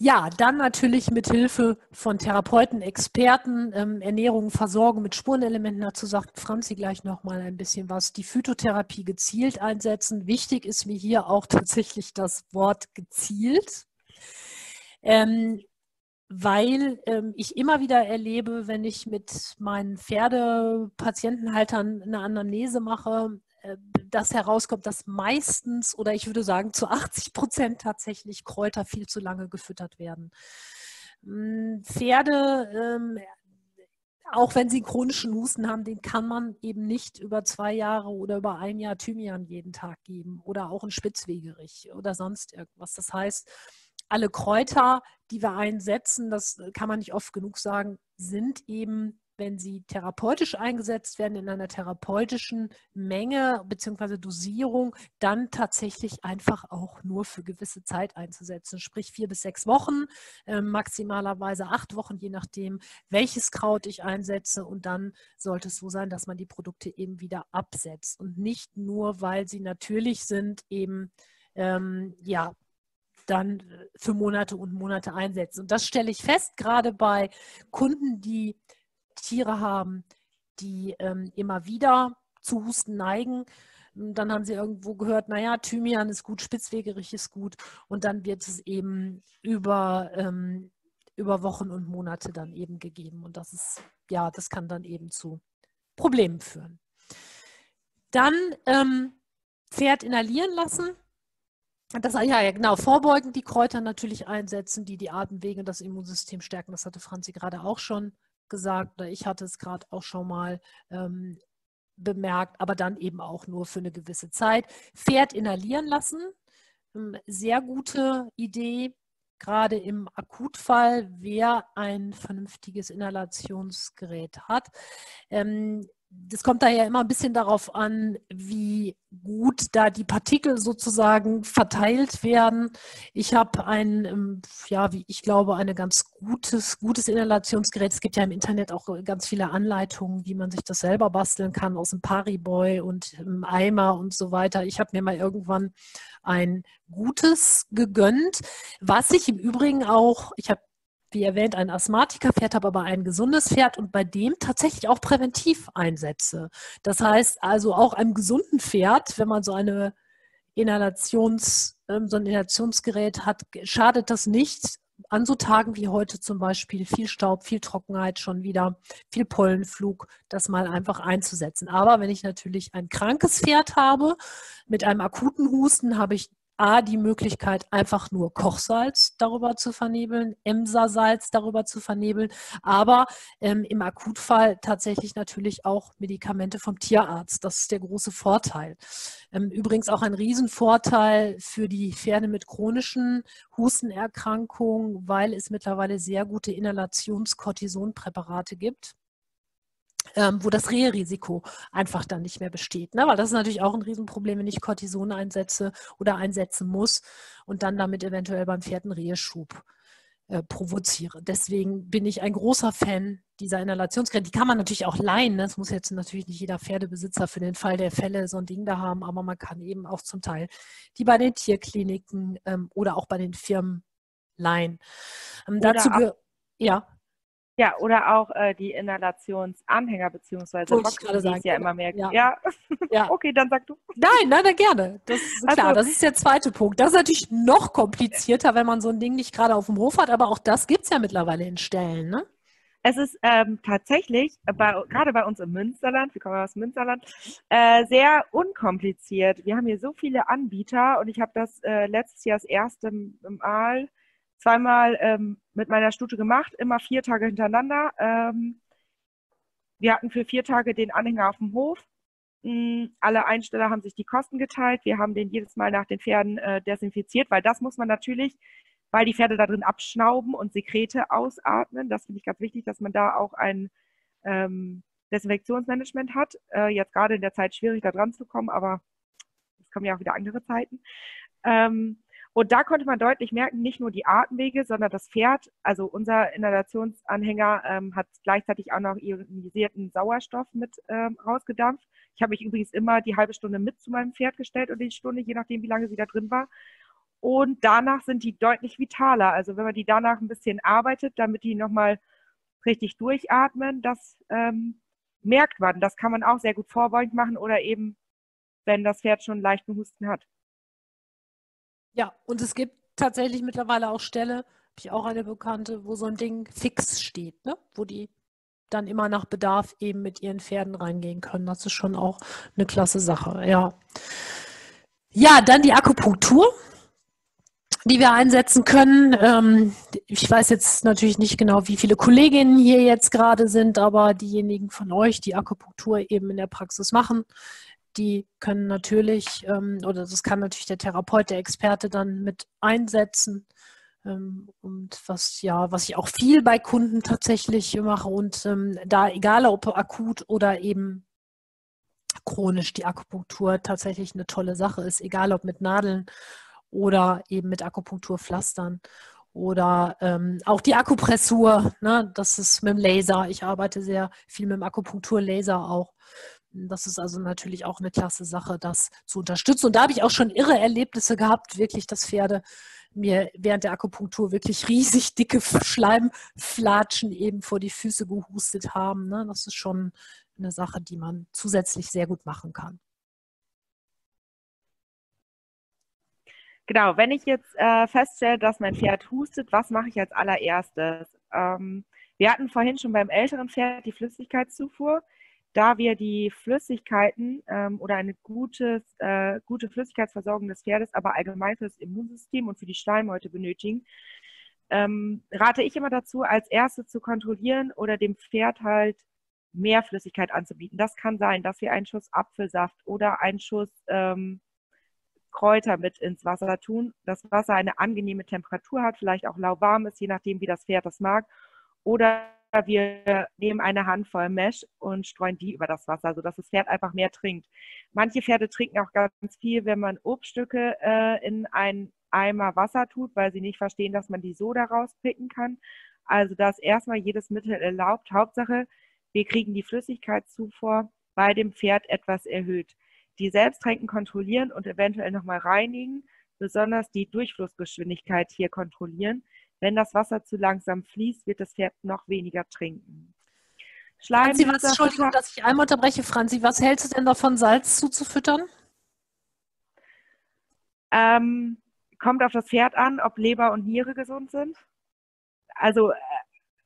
Ja, dann natürlich mit Hilfe von Therapeuten, Experten, ähm, Ernährung, Versorgung mit Spurenelementen. Dazu sagt Franzi gleich nochmal ein bisschen was. Die Phytotherapie gezielt einsetzen. Wichtig ist mir hier auch tatsächlich das Wort gezielt. Ähm, weil ähm, ich immer wieder erlebe, wenn ich mit meinen Pferdepatientenhaltern eine Anamnese mache, das herauskommt, dass meistens oder ich würde sagen zu 80 Prozent tatsächlich Kräuter viel zu lange gefüttert werden. Hm, Pferde, ähm, auch wenn sie chronischen Husten haben, den kann man eben nicht über zwei Jahre oder über ein Jahr Thymian jeden Tag geben oder auch ein Spitzwegerich oder sonst irgendwas. Das heißt, alle Kräuter, die wir einsetzen, das kann man nicht oft genug sagen, sind eben wenn sie therapeutisch eingesetzt werden, in einer therapeutischen Menge bzw. Dosierung, dann tatsächlich einfach auch nur für gewisse Zeit einzusetzen, sprich vier bis sechs Wochen, äh, maximalerweise acht Wochen, je nachdem, welches Kraut ich einsetze. Und dann sollte es so sein, dass man die Produkte eben wieder absetzt und nicht nur, weil sie natürlich sind, eben ähm, ja dann für Monate und Monate einsetzen. Und das stelle ich fest, gerade bei Kunden, die Tiere haben, die ähm, immer wieder zu Husten neigen. Dann haben sie irgendwo gehört, naja, Thymian ist gut, Spitzwegerich ist gut. Und dann wird es eben über, ähm, über Wochen und Monate dann eben gegeben. Und das ist, ja, das kann dann eben zu Problemen führen. Dann ähm, Pferd inhalieren lassen. Das, ja, ja, genau. Vorbeugend die Kräuter natürlich einsetzen, die die Atemwege und das Immunsystem stärken. Das hatte Franzi gerade auch schon gesagt. Ich hatte es gerade auch schon mal ähm, bemerkt, aber dann eben auch nur für eine gewisse Zeit. Pferd inhalieren lassen. Ähm, sehr gute Idee, gerade im Akutfall, wer ein vernünftiges Inhalationsgerät hat. Ähm, das kommt da ja immer ein bisschen darauf an, wie gut da die Partikel sozusagen verteilt werden. Ich habe ein, ähm, ja, wie ich glaube, ein ganz gutes, gutes Inhalationsgerät. Es gibt ja im Internet auch ganz viele Anleitungen, wie man sich das selber basteln kann aus dem Pariboy und im Eimer und so weiter. Ich habe mir mal irgendwann ein gutes gegönnt, was ich im Übrigen auch, ich habe wie erwähnt, ein Asthmatikerpferd habe, aber ein gesundes Pferd und bei dem tatsächlich auch präventiv einsetze. Das heißt also auch einem gesunden Pferd, wenn man so eine Inhalations, ähm, so ein Inhalationsgerät hat, schadet das nicht. An so Tagen wie heute zum Beispiel viel Staub, viel Trockenheit schon wieder, viel Pollenflug, das mal einfach einzusetzen. Aber wenn ich natürlich ein krankes Pferd habe mit einem akuten Husten, habe ich A, die Möglichkeit, einfach nur Kochsalz darüber zu vernebeln, Emsa-Salz darüber zu vernebeln, aber ähm, im Akutfall tatsächlich natürlich auch Medikamente vom Tierarzt. Das ist der große Vorteil. Ähm, übrigens auch ein Riesenvorteil für die Pferde mit chronischen Hustenerkrankungen, weil es mittlerweile sehr gute Inhalations-Cortisonpräparate gibt ähm, wo das Rehrisiko einfach dann nicht mehr besteht. Ne? Weil das ist natürlich auch ein Riesenproblem, wenn ich Cortison einsetze oder einsetzen muss und dann damit eventuell beim Pferd einen Reheschub äh, provoziere. Deswegen bin ich ein großer Fan dieser Inhalationsgeräte. Die kann man natürlich auch leihen. Ne? Das muss jetzt natürlich nicht jeder Pferdebesitzer für den Fall der Fälle so ein Ding da haben, aber man kann eben auch zum Teil die bei den Tierkliniken ähm, oder auch bei den Firmen leihen. Ähm, dazu, ja. Ja, oder auch äh, die Inhalationsanhänger beziehungsweise Box, die es ja immer mehr Ja. ja. ja. okay, dann sag du. Nein, nein, nein gerne. Das ist klar, also, das ist der zweite Punkt. Das ist natürlich noch komplizierter, wenn man so ein Ding nicht gerade auf dem Hof hat, aber auch das gibt es ja mittlerweile in Stellen, ne? Es ist ähm, tatsächlich, bei, gerade bei uns im Münsterland, wir kommen aus Münsterland, äh, sehr unkompliziert. Wir haben hier so viele Anbieter und ich habe das äh, letztes Jahr das erste Mal zweimal ähm, mit meiner Stute gemacht, immer vier Tage hintereinander. Ähm, wir hatten für vier Tage den Anhänger auf dem Hof. Mhm, alle Einsteller haben sich die Kosten geteilt. Wir haben den jedes Mal nach den Pferden äh, desinfiziert, weil das muss man natürlich, weil die Pferde da drin abschnauben und Sekrete ausatmen. Das finde ich ganz wichtig, dass man da auch ein ähm, Desinfektionsmanagement hat. Äh, jetzt gerade in der Zeit schwierig, da dran zu kommen, aber es kommen ja auch wieder andere Zeiten. Ähm, und da konnte man deutlich merken, nicht nur die Atemwege, sondern das Pferd, also unser Inhalationsanhänger ähm, hat gleichzeitig auch noch ionisierten Sauerstoff mit ähm, rausgedampft. Ich habe mich übrigens immer die halbe Stunde mit zu meinem Pferd gestellt und die Stunde, je nachdem, wie lange sie da drin war. Und danach sind die deutlich vitaler. Also wenn man die danach ein bisschen arbeitet, damit die nochmal richtig durchatmen, das ähm, merkt man. Das kann man auch sehr gut vorbeugend machen oder eben, wenn das Pferd schon leichten Husten hat. Ja, und es gibt tatsächlich mittlerweile auch Ställe, habe ich auch eine Bekannte, wo so ein Ding fix steht, ne? wo die dann immer nach Bedarf eben mit ihren Pferden reingehen können. Das ist schon auch eine klasse Sache, ja. Ja, dann die Akupunktur, die wir einsetzen können. Ähm, ich weiß jetzt natürlich nicht genau, wie viele Kolleginnen hier jetzt gerade sind, aber diejenigen von euch, die Akupunktur eben in der Praxis machen, die können natürlich, ähm, oder das kann natürlich der Therapeut, der Experte dann mit einsetzen. Ähm, und was ja, was ich auch viel bei Kunden tatsächlich mache und ähm, da egal ob akut oder eben chronisch die Akupunktur tatsächlich eine tolle Sache ist, egal ob mit Nadeln oder eben mit Akupunkturpflastern oder ähm, auch die Akupressur, ne, das ist mit dem Laser. Ich arbeite sehr viel mit dem Akupunkturlaser auch. Das ist also natürlich auch eine klasse Sache, das zu unterstützen. Und da habe ich auch schon irre Erlebnisse gehabt, wirklich, dass Pferde mir während der Akupunktur wirklich riesig dicke Schleimflatschen eben vor die Füße gehustet haben. Ne? Das ist schon eine Sache, die man zusätzlich sehr gut machen kann. Genau, wenn ich jetzt äh, feststelle, dass mein Pferd hustet, was mache ich als allererstes? Ähm, wir hatten vorhin schon beim älteren Pferd die Flüssigkeitszufuhr. Da wir die Flüssigkeiten ähm, oder eine gutes, äh, gute Flüssigkeitsversorgung des Pferdes, aber allgemein für das Immunsystem und für die Schleimhäute benötigen, ähm, rate ich immer dazu, als erstes zu kontrollieren oder dem Pferd halt mehr Flüssigkeit anzubieten. Das kann sein, dass wir einen Schuss Apfelsaft oder einen Schuss ähm, Kräuter mit ins Wasser tun. Das Wasser eine angenehme Temperatur hat, vielleicht auch lauwarm ist, je nachdem, wie das Pferd das mag. Oder wir nehmen eine Handvoll Mesh und streuen die über das Wasser, sodass das Pferd einfach mehr trinkt. Manche Pferde trinken auch ganz viel, wenn man Obststücke äh, in einen Eimer Wasser tut, weil sie nicht verstehen, dass man die so daraus picken kann. Also da ist erstmal jedes Mittel erlaubt. Hauptsache, wir kriegen die Flüssigkeitszufuhr bei dem Pferd etwas erhöht. Die Selbsttränken kontrollieren und eventuell nochmal reinigen, besonders die Durchflussgeschwindigkeit hier kontrollieren. Wenn das Wasser zu langsam fließt, wird das Pferd noch weniger trinken. Schleim Franzi, was, Entschuldigung, dass ich einmal unterbreche, Franzi. Was hältst du denn davon, Salz zuzufüttern? Ähm, kommt auf das Pferd an, ob Leber und Niere gesund sind. Also, äh,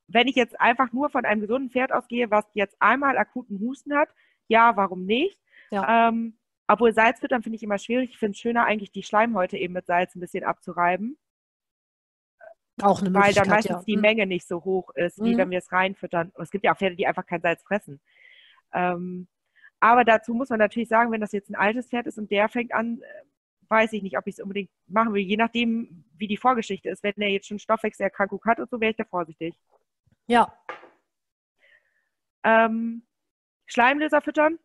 wenn ich jetzt einfach nur von einem gesunden Pferd ausgehe, was jetzt einmal akuten Husten hat, ja, warum nicht? Ja. Ähm, obwohl Salz füttern finde ich immer schwierig. Ich finde es schöner, eigentlich die Schleimhäute eben mit Salz ein bisschen abzureiben. Auch eine Weil dann meistens ja. die mhm. Menge nicht so hoch ist, wie mhm. wenn wir es reinfüttern. Und es gibt ja auch Pferde, die einfach kein Salz fressen. Ähm, aber dazu muss man natürlich sagen, wenn das jetzt ein altes Pferd ist und der fängt an, äh, weiß ich nicht, ob ich es unbedingt machen will. Je nachdem, wie die Vorgeschichte ist. Wenn er jetzt schon Stoffwechselerkrankung hat und so, wäre ich da vorsichtig. Ja. Ähm, Schleimlöser füttern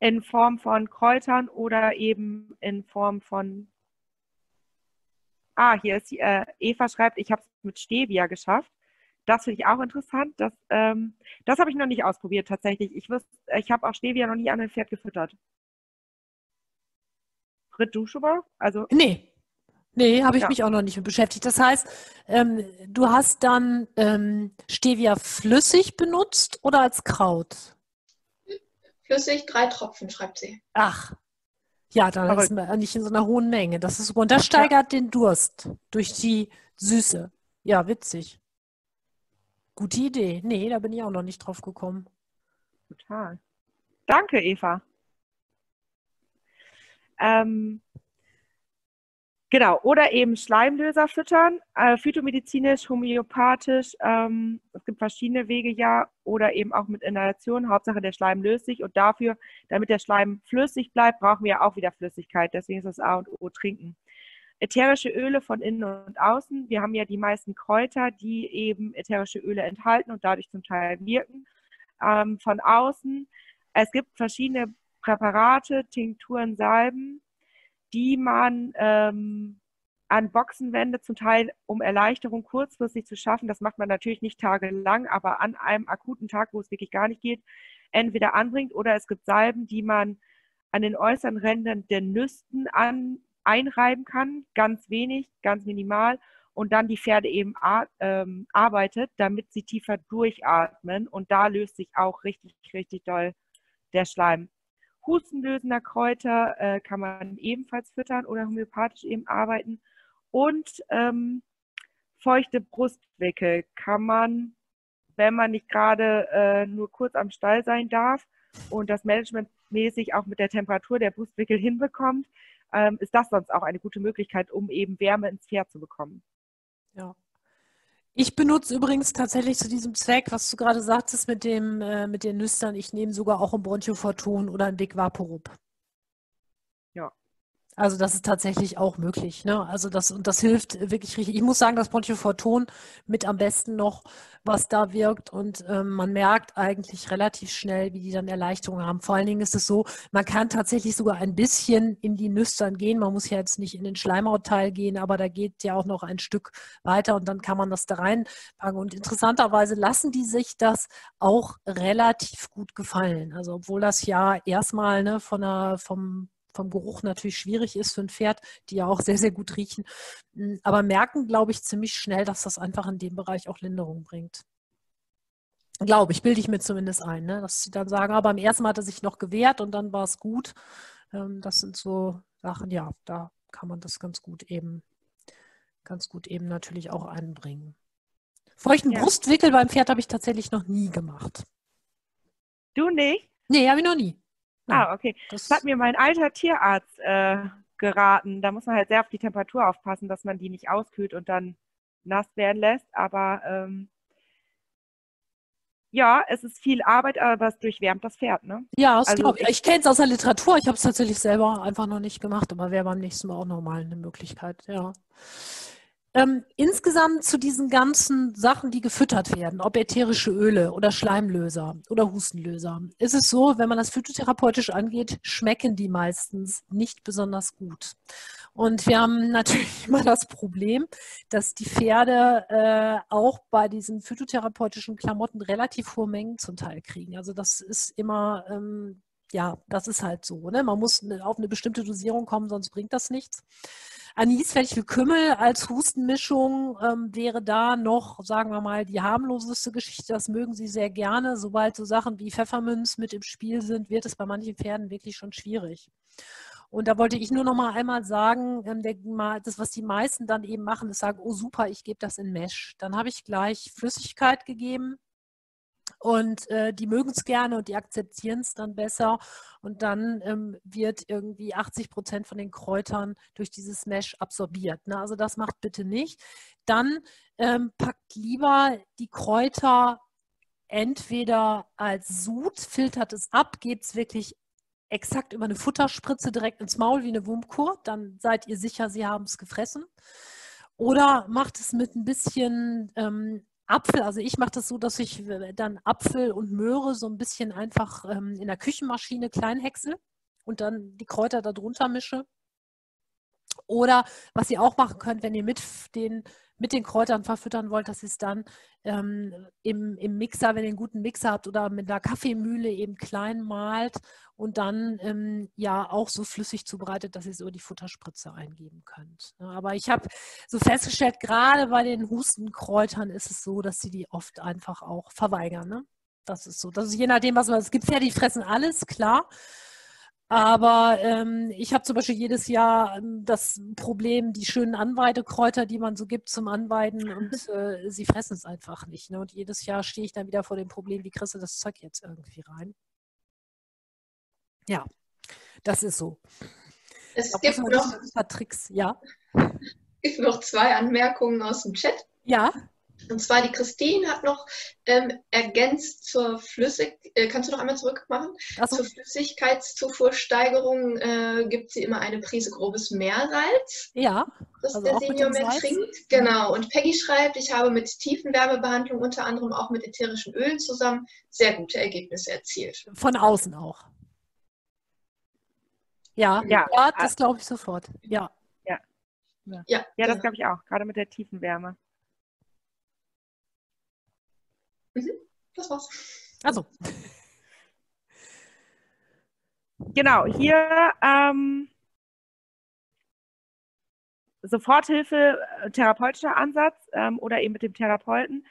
in Form von Kräutern oder eben in Form von Ah, hier ist äh, Eva schreibt, ich habe es mit Stevia geschafft. Das finde ich auch interessant. Das, ähm, das habe ich noch nicht ausprobiert tatsächlich. Ich, ich habe auch Stevia noch nie an ein Pferd gefüttert. Britt, du schon mal? Also, nee. Nee, habe ich ja. mich auch noch nicht mit beschäftigt. Das heißt, ähm, du hast dann ähm, Stevia flüssig benutzt oder als Kraut? Flüssig, drei Tropfen, schreibt sie. Ach, ja, dann Aber ist man nicht in so einer hohen Menge. Das ist Und das steigert ja. den Durst durch die Süße. Ja, witzig. Gute Idee. Nee, da bin ich auch noch nicht drauf gekommen. Total. Danke, Eva. Ähm, Genau, oder eben Schleimlöser füttern, äh, phytomedizinisch, homöopathisch. Ähm, es gibt verschiedene Wege ja, oder eben auch mit Inhalation. Hauptsache der Schleim löst sich und dafür, damit der Schleim flüssig bleibt, brauchen wir ja auch wieder Flüssigkeit. Deswegen ist das A und O trinken. Ätherische Öle von innen und außen. Wir haben ja die meisten Kräuter, die eben ätherische Öle enthalten und dadurch zum Teil wirken. Ähm, von außen. Es gibt verschiedene Präparate, Tinkturen, Salben die man ähm, an Boxen wendet, zum Teil um Erleichterung kurzfristig zu schaffen. Das macht man natürlich nicht tagelang, aber an einem akuten Tag, wo es wirklich gar nicht geht, entweder anbringt oder es gibt Salben, die man an den äußeren Rändern der Nüsten an, einreiben kann, ganz wenig, ganz minimal und dann die Pferde eben ähm, arbeitet, damit sie tiefer durchatmen und da löst sich auch richtig, richtig doll der Schleim. Hustenlösender Kräuter äh, kann man ebenfalls füttern oder homöopathisch eben arbeiten. Und ähm, feuchte Brustwickel kann man, wenn man nicht gerade äh, nur kurz am Stall sein darf und das managementmäßig auch mit der Temperatur der Brustwickel hinbekommt, ähm, ist das sonst auch eine gute Möglichkeit, um eben Wärme ins Pferd zu bekommen. Ja. Ich benutze übrigens tatsächlich zu diesem Zweck, was du gerade sagtest mit, dem, äh, mit den Nüstern, ich nehme sogar auch ein Bronchofortun oder ein Big Vaporub. Also das ist tatsächlich auch möglich. Ne? Also das und das hilft wirklich richtig. Ich muss sagen, dass Pontyforton mit am besten noch, was da wirkt und ähm, man merkt eigentlich relativ schnell, wie die dann Erleichterung haben. Vor allen Dingen ist es so, man kann tatsächlich sogar ein bisschen in die Nüstern gehen. Man muss ja jetzt nicht in den Schleimhautteil gehen, aber da geht ja auch noch ein Stück weiter und dann kann man das da reinpacken. Und interessanterweise lassen die sich das auch relativ gut gefallen. Also obwohl das ja erstmal ne, von der, vom vom Geruch natürlich schwierig ist für ein Pferd, die ja auch sehr, sehr gut riechen. Hm, aber merken, glaube ich, ziemlich schnell, dass das einfach in dem Bereich auch Linderung bringt. Glaube ich, bilde ich mir zumindest ein, ne? dass sie dann sagen, aber beim ersten Mal hat er sich noch gewehrt und dann war es gut. Ähm, das sind so Sachen, ja, da kann man das ganz gut eben, ganz gut eben natürlich auch einbringen. Feuchten ja. Brustwickel beim Pferd habe ich tatsächlich noch nie gemacht. Du nicht? Nee, habe ich noch nie. Ah, okay. Das, das hat mir mein alter Tierarzt äh, geraten. Da muss man halt sehr auf die Temperatur aufpassen, dass man die nicht auskühlt und dann nass werden lässt. Aber ähm, ja, es ist viel Arbeit, aber es durchwärmt das Pferd, ne? Ja, das also, ich. Ich kenne es aus der Literatur. Ich habe es tatsächlich selber einfach noch nicht gemacht, aber wäre beim nächsten Mal auch nochmal eine Möglichkeit, ja. Ähm, insgesamt zu diesen ganzen Sachen, die gefüttert werden, ob ätherische Öle oder Schleimlöser oder Hustenlöser, ist es so, wenn man das phytotherapeutisch angeht, schmecken die meistens nicht besonders gut. Und wir haben natürlich immer das Problem, dass die Pferde äh, auch bei diesen phytotherapeutischen Klamotten relativ hohe Mengen zum Teil kriegen. Also das ist immer ähm, ja, das ist halt so. Ne? Man muss auf eine bestimmte Dosierung kommen, sonst bringt das nichts. Anis, Fenchel, Kümmel als Hustenmischung ähm, wäre da noch, sagen wir mal, die harmloseste Geschichte. Das mögen sie sehr gerne. Sobald so Sachen wie Pfefferminz mit im Spiel sind, wird es bei manchen Pferden wirklich schon schwierig. Und da wollte ich nur noch mal einmal sagen, ähm, das, was die meisten dann eben machen, ist sagen, oh super, ich gebe das in Mesh. Dann habe ich gleich Flüssigkeit gegeben, und äh, die mögen es gerne und die akzeptieren es dann besser. Und dann ähm, wird irgendwie 80 Prozent von den Kräutern durch dieses Mesh absorbiert. Ne? Also das macht bitte nicht. Dann ähm, packt lieber die Kräuter entweder als Sud, filtert es ab, gebt es wirklich exakt über eine Futterspritze direkt ins Maul wie eine Wurmkur. Dann seid ihr sicher, sie haben es gefressen. Oder macht es mit ein bisschen ähm, Apfel, also ich mache das so, dass ich äh, dann Apfel und Möhre so ein bisschen einfach ähm, in der Küchenmaschine klein häcksel und dann die Kräuter darunter mische. Oder was ihr auch machen könnt, wenn ihr mit den, mit den Kräutern verfüttern wollt, dass ihr es dann ähm, im, im Mixer, wenn ihr einen guten Mixer habt oder mit einer Kaffeemühle eben klein malt und dann ähm, ja auch so flüssig zubereitet, dass ihr es über die Futterspritze eingeben könnt. Ja, aber ich habe so festgestellt, gerade bei den Hustenkräutern ist es so, dass sie die oft einfach auch verweigern. Ne? Das ist so. Das ist je nachdem, was man. Es gibt Pferde, die fressen alles, klar. Aber ähm, ich habe zum Beispiel jedes Jahr ähm, das Problem, die schönen Anweidekräuter, die man so gibt zum Anweiden und äh, sie fressen es einfach nicht. Ne? Und jedes Jahr stehe ich dann wieder vor dem Problem, wie kriegst du das Zeug jetzt irgendwie rein? Ja, das ist so. Es da gibt noch ein paar Tricks, ja. Es gibt noch zwei Anmerkungen aus dem Chat. Ja. Und zwar die Christine hat noch ähm, ergänzt zur Flüssig, äh, kannst du noch einmal zurück machen? So. Zur Flüssigkeitszufuhrsteigerung äh, gibt sie immer eine Prise grobes Meersalz. Ja. Das also der Senior mehr trinkt. Genau. Und Peggy schreibt, ich habe mit Tiefenwärmebehandlung unter anderem auch mit ätherischen Ölen zusammen sehr gute Ergebnisse erzielt. Von außen auch. Ja, ja, ja das glaube ich sofort. Ja. Ja, ja. ja, ja das glaube ich auch, gerade mit der tiefen Mhm. Das war's. Also. Genau, hier ähm, Soforthilfe, äh, therapeutischer Ansatz ähm, oder eben mit dem Therapeuten.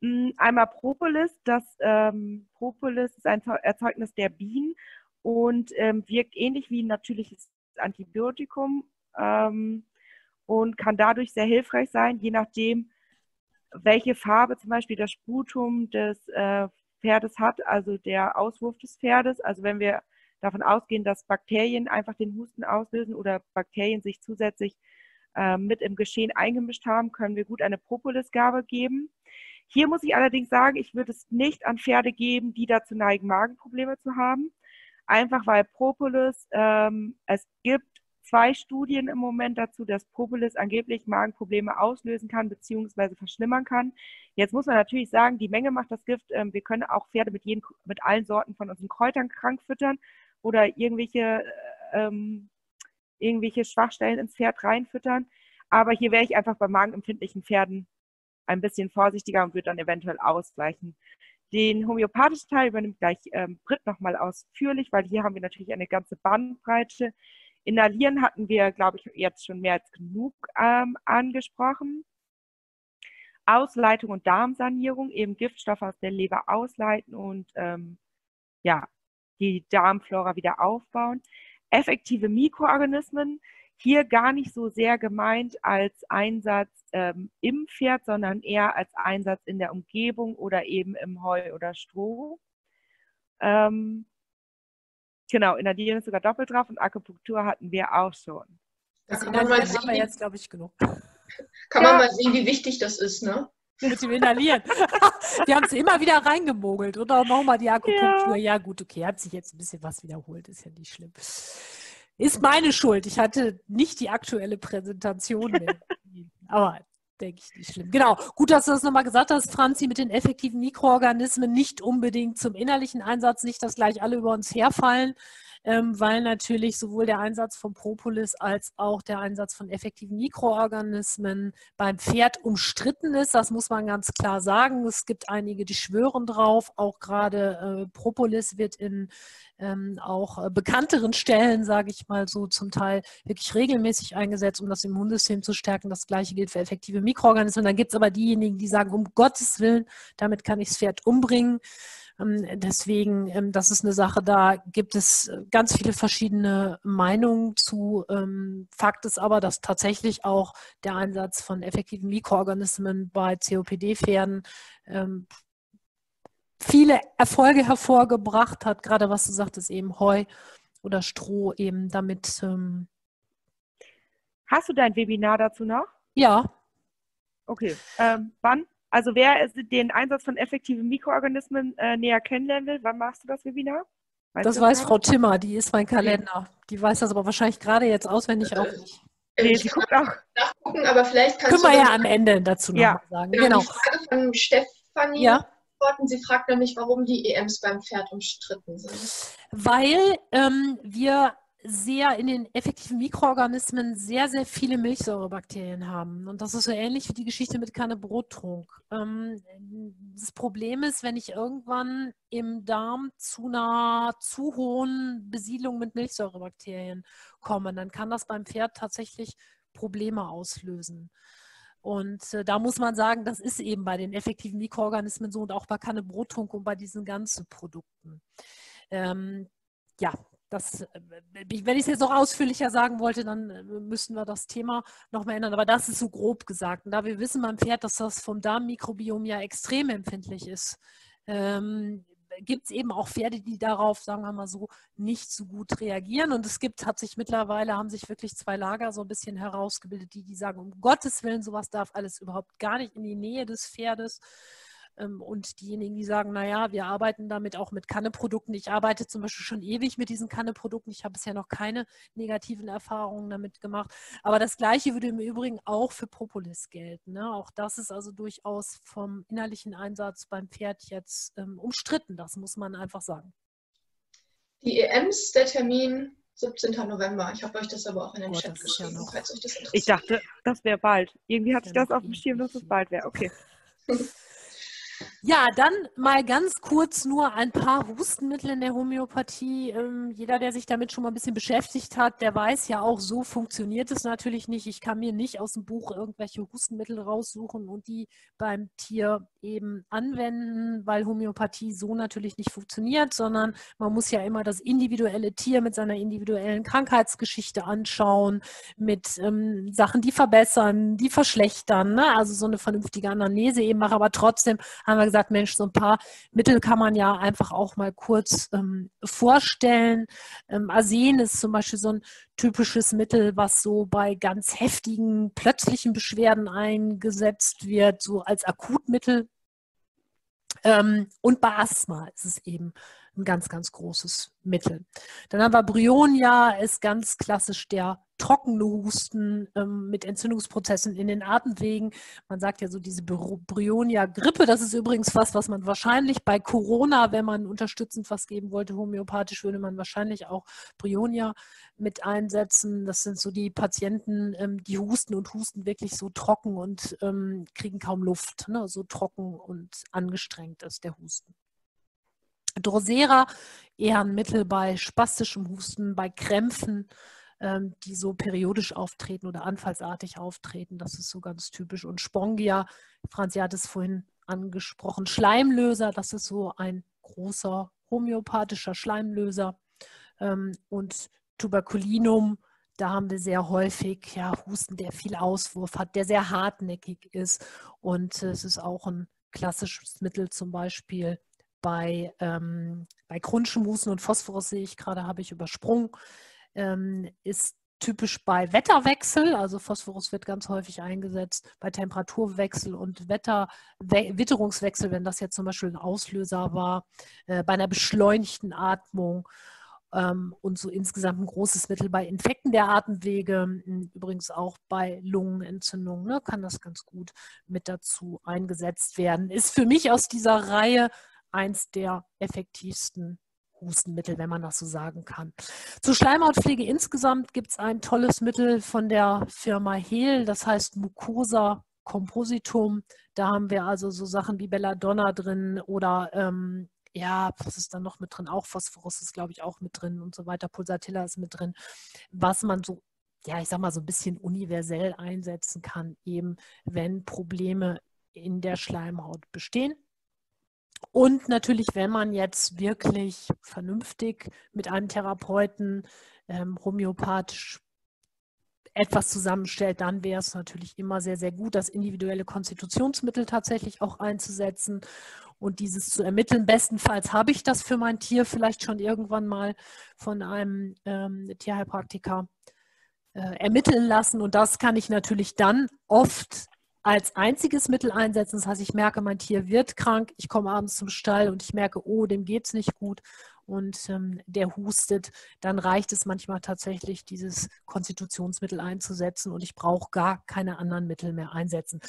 Hm, einmal Propolis. Das ähm, Propolis ist ein Erzeugnis der Bienen und ähm, wirkt ähnlich wie ein natürliches Antibiotikum ähm, und kann dadurch sehr hilfreich sein, je nachdem, welche Farbe zum Beispiel das Sputum des äh, Pferdes hat, also der Auswurf des Pferdes. Also wenn wir davon ausgehen, dass Bakterien einfach den Husten auslösen oder Bakterien sich zusätzlich äh, mit im Geschehen eingemischt haben, können wir gut eine Propolisgabe geben. Hier muss ich allerdings sagen, ich würde es nicht an Pferde geben, die dazu neigen, Magenprobleme zu haben einfach weil Propolis, ähm, es gibt zwei Studien im Moment dazu, dass Propolis angeblich Magenprobleme auslösen kann bzw. verschlimmern kann. Jetzt muss man natürlich sagen, die Menge macht das Gift. Ähm, wir können auch Pferde mit, jeden, mit allen Sorten von unseren Kräutern krank füttern oder irgendwelche, äh, ähm, irgendwelche Schwachstellen ins Pferd reinfüttern. Aber hier wäre ich einfach bei magenempfindlichen Pferden ein bisschen vorsichtiger und würde dann eventuell ausgleichen. Den homöopathischen Teil übernimmt gleich ähm, Britt nochmal ausführlich, weil hier haben wir natürlich eine ganze Bandbreite. Inhalieren hatten wir, glaube ich, jetzt schon mehr als genug ähm, angesprochen. Ausleitung und Darmsanierung, eben Giftstoffe aus der Leber ausleiten und ähm, ja, die Darmflora wieder aufbauen. Effektive Mikroorganismen, hier gar nicht so sehr gemeint als Einsatz ähm, im Pferd, sondern eher als Einsatz in der Umgebung oder eben im Heu oder Stroh. Ähm, genau, Inhalieren ist sogar doppelt drauf und Akupunktur hatten wir auch schon. Da kann man mal sehen, haben wir jetzt, glaube ich, genug. Kann ja. man mal sehen, wie wichtig das ist, ne? Mit dem Inhalieren. wir haben es immer wieder reingemogelt. Oder nochmal die Akupunktur. Ja. ja, gut, okay, hat sich jetzt ein bisschen was wiederholt, ist ja nicht schlimm. Ist meine Schuld. Ich hatte nicht die aktuelle Präsentation mehr. Aber denke ich nicht schlimm. Genau, gut, dass du das nochmal gesagt hast, Franzi, mit den effektiven Mikroorganismen nicht unbedingt zum innerlichen Einsatz, nicht, dass gleich alle über uns herfallen weil natürlich sowohl der Einsatz von Propolis als auch der Einsatz von effektiven Mikroorganismen beim Pferd umstritten ist. Das muss man ganz klar sagen. Es gibt einige, die schwören drauf. Auch gerade äh, Propolis wird in ähm, auch äh, bekannteren Stellen, sage ich mal so, zum Teil wirklich regelmäßig eingesetzt, um das Immunsystem zu stärken. Das gleiche gilt für effektive Mikroorganismen. Dann gibt es aber diejenigen, die sagen, um Gottes Willen, damit kann ich das Pferd umbringen. Ähm, deswegen, ähm, das ist eine Sache, da gibt es äh, ganz viele verschiedene Meinungen zu. Ähm, Fakt ist aber, dass tatsächlich auch der Einsatz von effektiven Mikroorganismen bei COPD-Pferden viele Erfolge hervorgebracht hat, gerade was du sagtest, eben Heu oder Stroh eben damit. Hast du dein Webinar dazu noch? Ja. Okay. Ähm, wann? Also wer den Einsatz von effektiven Mikroorganismen äh, näher kennenlernen will, wann machst du das Webinar? Weißt das weiß Frau Timmer, die ist mein Kalender. Die weiß das aber wahrscheinlich gerade jetzt auswendig auch nicht. Nee, sie guckt auch. Nachgucken, aber vielleicht kannst Können wir ja am Ende dazu noch ja. sagen. Genau. genau. Die Frage von Stefanie ja. Sie fragt nämlich, warum die EMs beim Pferd umstritten sind. Weil ähm, wir sehr in den effektiven Mikroorganismen sehr, sehr viele Milchsäurebakterien haben. Und das ist so ähnlich wie die Geschichte mit keine Brottrunk. Ähm, das Problem ist, wenn ich irgendwann im Darm zu einer zu hohen Besiedlung mit Milchsäurebakterien komme, dann kann das beim Pferd tatsächlich Probleme auslösen. Und äh, da muss man sagen, das ist eben bei den effektiven Mikroorganismen so und auch bei Kanne Brottrunk und bei diesen ganzen Produkten. Ähm, ja, das, äh, wenn ich es jetzt noch ausführlicher sagen wollte, dann äh, müssten wir das Thema noch mal ändern. Aber das ist so grob gesagt. Und da wir wissen beim Pferd, dass das vom Darmmikrobiom ja extrem empfindlich ist, ähm, gibt es eben auch Pferde, die darauf, sagen wir mal so, nicht so gut reagieren. Und es gibt, hat sich mittlerweile, haben sich wirklich zwei Lager so ein bisschen herausgebildet, die, die sagen, um Gottes Willen, sowas darf alles überhaupt gar nicht in die Nähe des Pferdes. Ähm, und diejenigen, die sagen, naja, wir arbeiten damit auch mit Kanneprodukten. Ich arbeite zum Beispiel schon ewig mit diesen Kanneprodukten. Ich habe bisher noch keine negativen Erfahrungen damit gemacht. Aber das Gleiche würde im Übrigen auch für Propolis gelten. Ne? Auch das ist also durchaus vom innerlichen Einsatz beim Pferd jetzt ähm, umstritten. Das muss man einfach sagen. Die EMs, der Termin 17. November. Ich habe euch das aber auch in den oh, Chat geschrieben, ja falls euch das interessiert. Ich dachte, das wäre bald. Irgendwie hatte ich das auf dem Schirm, dass es bald wäre. Okay. Ja, dann mal ganz kurz nur ein paar Hustenmittel in der Homöopathie. Ähm, jeder, der sich damit schon mal ein bisschen beschäftigt hat, der weiß ja auch, so funktioniert es natürlich nicht. Ich kann mir nicht aus dem Buch irgendwelche Hustenmittel raussuchen und die beim Tier eben anwenden, weil Homöopathie so natürlich nicht funktioniert, sondern man muss ja immer das individuelle Tier mit seiner individuellen Krankheitsgeschichte anschauen, mit ähm, Sachen, die verbessern, die verschlechtern, ne? also so eine vernünftige Anamnese eben machen, aber trotzdem haben wir gesagt, Mensch, so ein paar Mittel kann man ja einfach auch mal kurz ähm, vorstellen. Ähm, Arsen ist zum Beispiel so ein typisches Mittel, was so bei ganz heftigen, plötzlichen Beschwerden eingesetzt wird, so als Akutmittel. Ähm, und bei Asthma ist es eben ein ganz, ganz großes Mittel. Dann haben wir Bryonia, ist ganz klassisch der trockene Husten ähm, mit Entzündungsprozessen in den Atemwegen. Man sagt ja so diese Bryonia-Grippe, das ist übrigens was, was man wahrscheinlich bei Corona, wenn man unterstützend was geben wollte, homöopathisch, würde man wahrscheinlich auch Bryonia mit einsetzen. Das sind so die Patienten, ähm, die husten und husten wirklich so trocken und ähm, kriegen kaum Luft. Ne? So trocken und angestrengt ist der Husten. Drosera eher ein Mittel bei spastischem Husten, bei Krämpfen, ähm, die so periodisch auftreten oder anfallsartig auftreten. Das ist so ganz typisch. Und Spongia, Franzi hat es vorhin angesprochen, Schleimlöser, das ist so ein großer homöopathischer Schleimlöser. Ähm, und Tuberculinum, da haben wir sehr häufig ja, Husten, der viel Auswurf hat, der sehr hartnäckig ist. Und es ist auch ein klassisches Mittel zum Beispiel bei, ähm, bei chronischem und Phosphorus sehe ich gerade, habe ich übersprungen ähm, ist typisch bei Wetterwechsel, also Phosphorus wird ganz häufig eingesetzt bei Temperaturwechsel und Wetter, Witterungswechsel, wenn das jetzt zum Beispiel ein Auslöser war, äh, bei einer beschleunigten Atmung ähm, und so insgesamt ein großes Mittel bei Infekten der Atemwege, hm, übrigens auch bei Lungenentzündungen, ne, kann das ganz gut mit dazu eingesetzt werden. Ist für mich aus dieser Reihe eins der effektivsten Hustenmittel, wenn man das so sagen kann. Zur Schleimhautpflege insgesamt gibt es ein tolles Mittel von der Firma Hehl, das heißt Mucosa Compositum. Da haben wir also so Sachen wie Belladonna drin oder ähm, ja, was ist da noch mit drin? Auch Phosphorus ist, glaube ich, auch mit drin und so weiter. Pulsatilla ist mit drin, was man so, ja, ich sag mal, so ein bisschen universell einsetzen kann, eben wenn Probleme in der Schleimhaut bestehen. Und natürlich, wenn man jetzt wirklich vernünftig mit einem Therapeuten ähm, homöopathisch etwas zusammenstellt, dann wäre es natürlich immer sehr, sehr gut, das individuelle Konstitutionsmittel tatsächlich auch einzusetzen und dieses zu ermitteln. Bestenfalls habe ich das für mein Tier vielleicht schon irgendwann mal von einem ähm, Tierheilpraktiker äh, ermitteln lassen. Und das kann ich natürlich dann oft als einziges Mittel einsetzen. Das heißt, ich merke, mein Tier wird krank, ich komme abends zum Stall und ich merke, oh, dem geht es nicht gut und ähm, der hustet, dann reicht es manchmal tatsächlich, dieses Konstitutionsmittel einzusetzen und ich brauche gar keine anderen Mittel mehr einsetzen.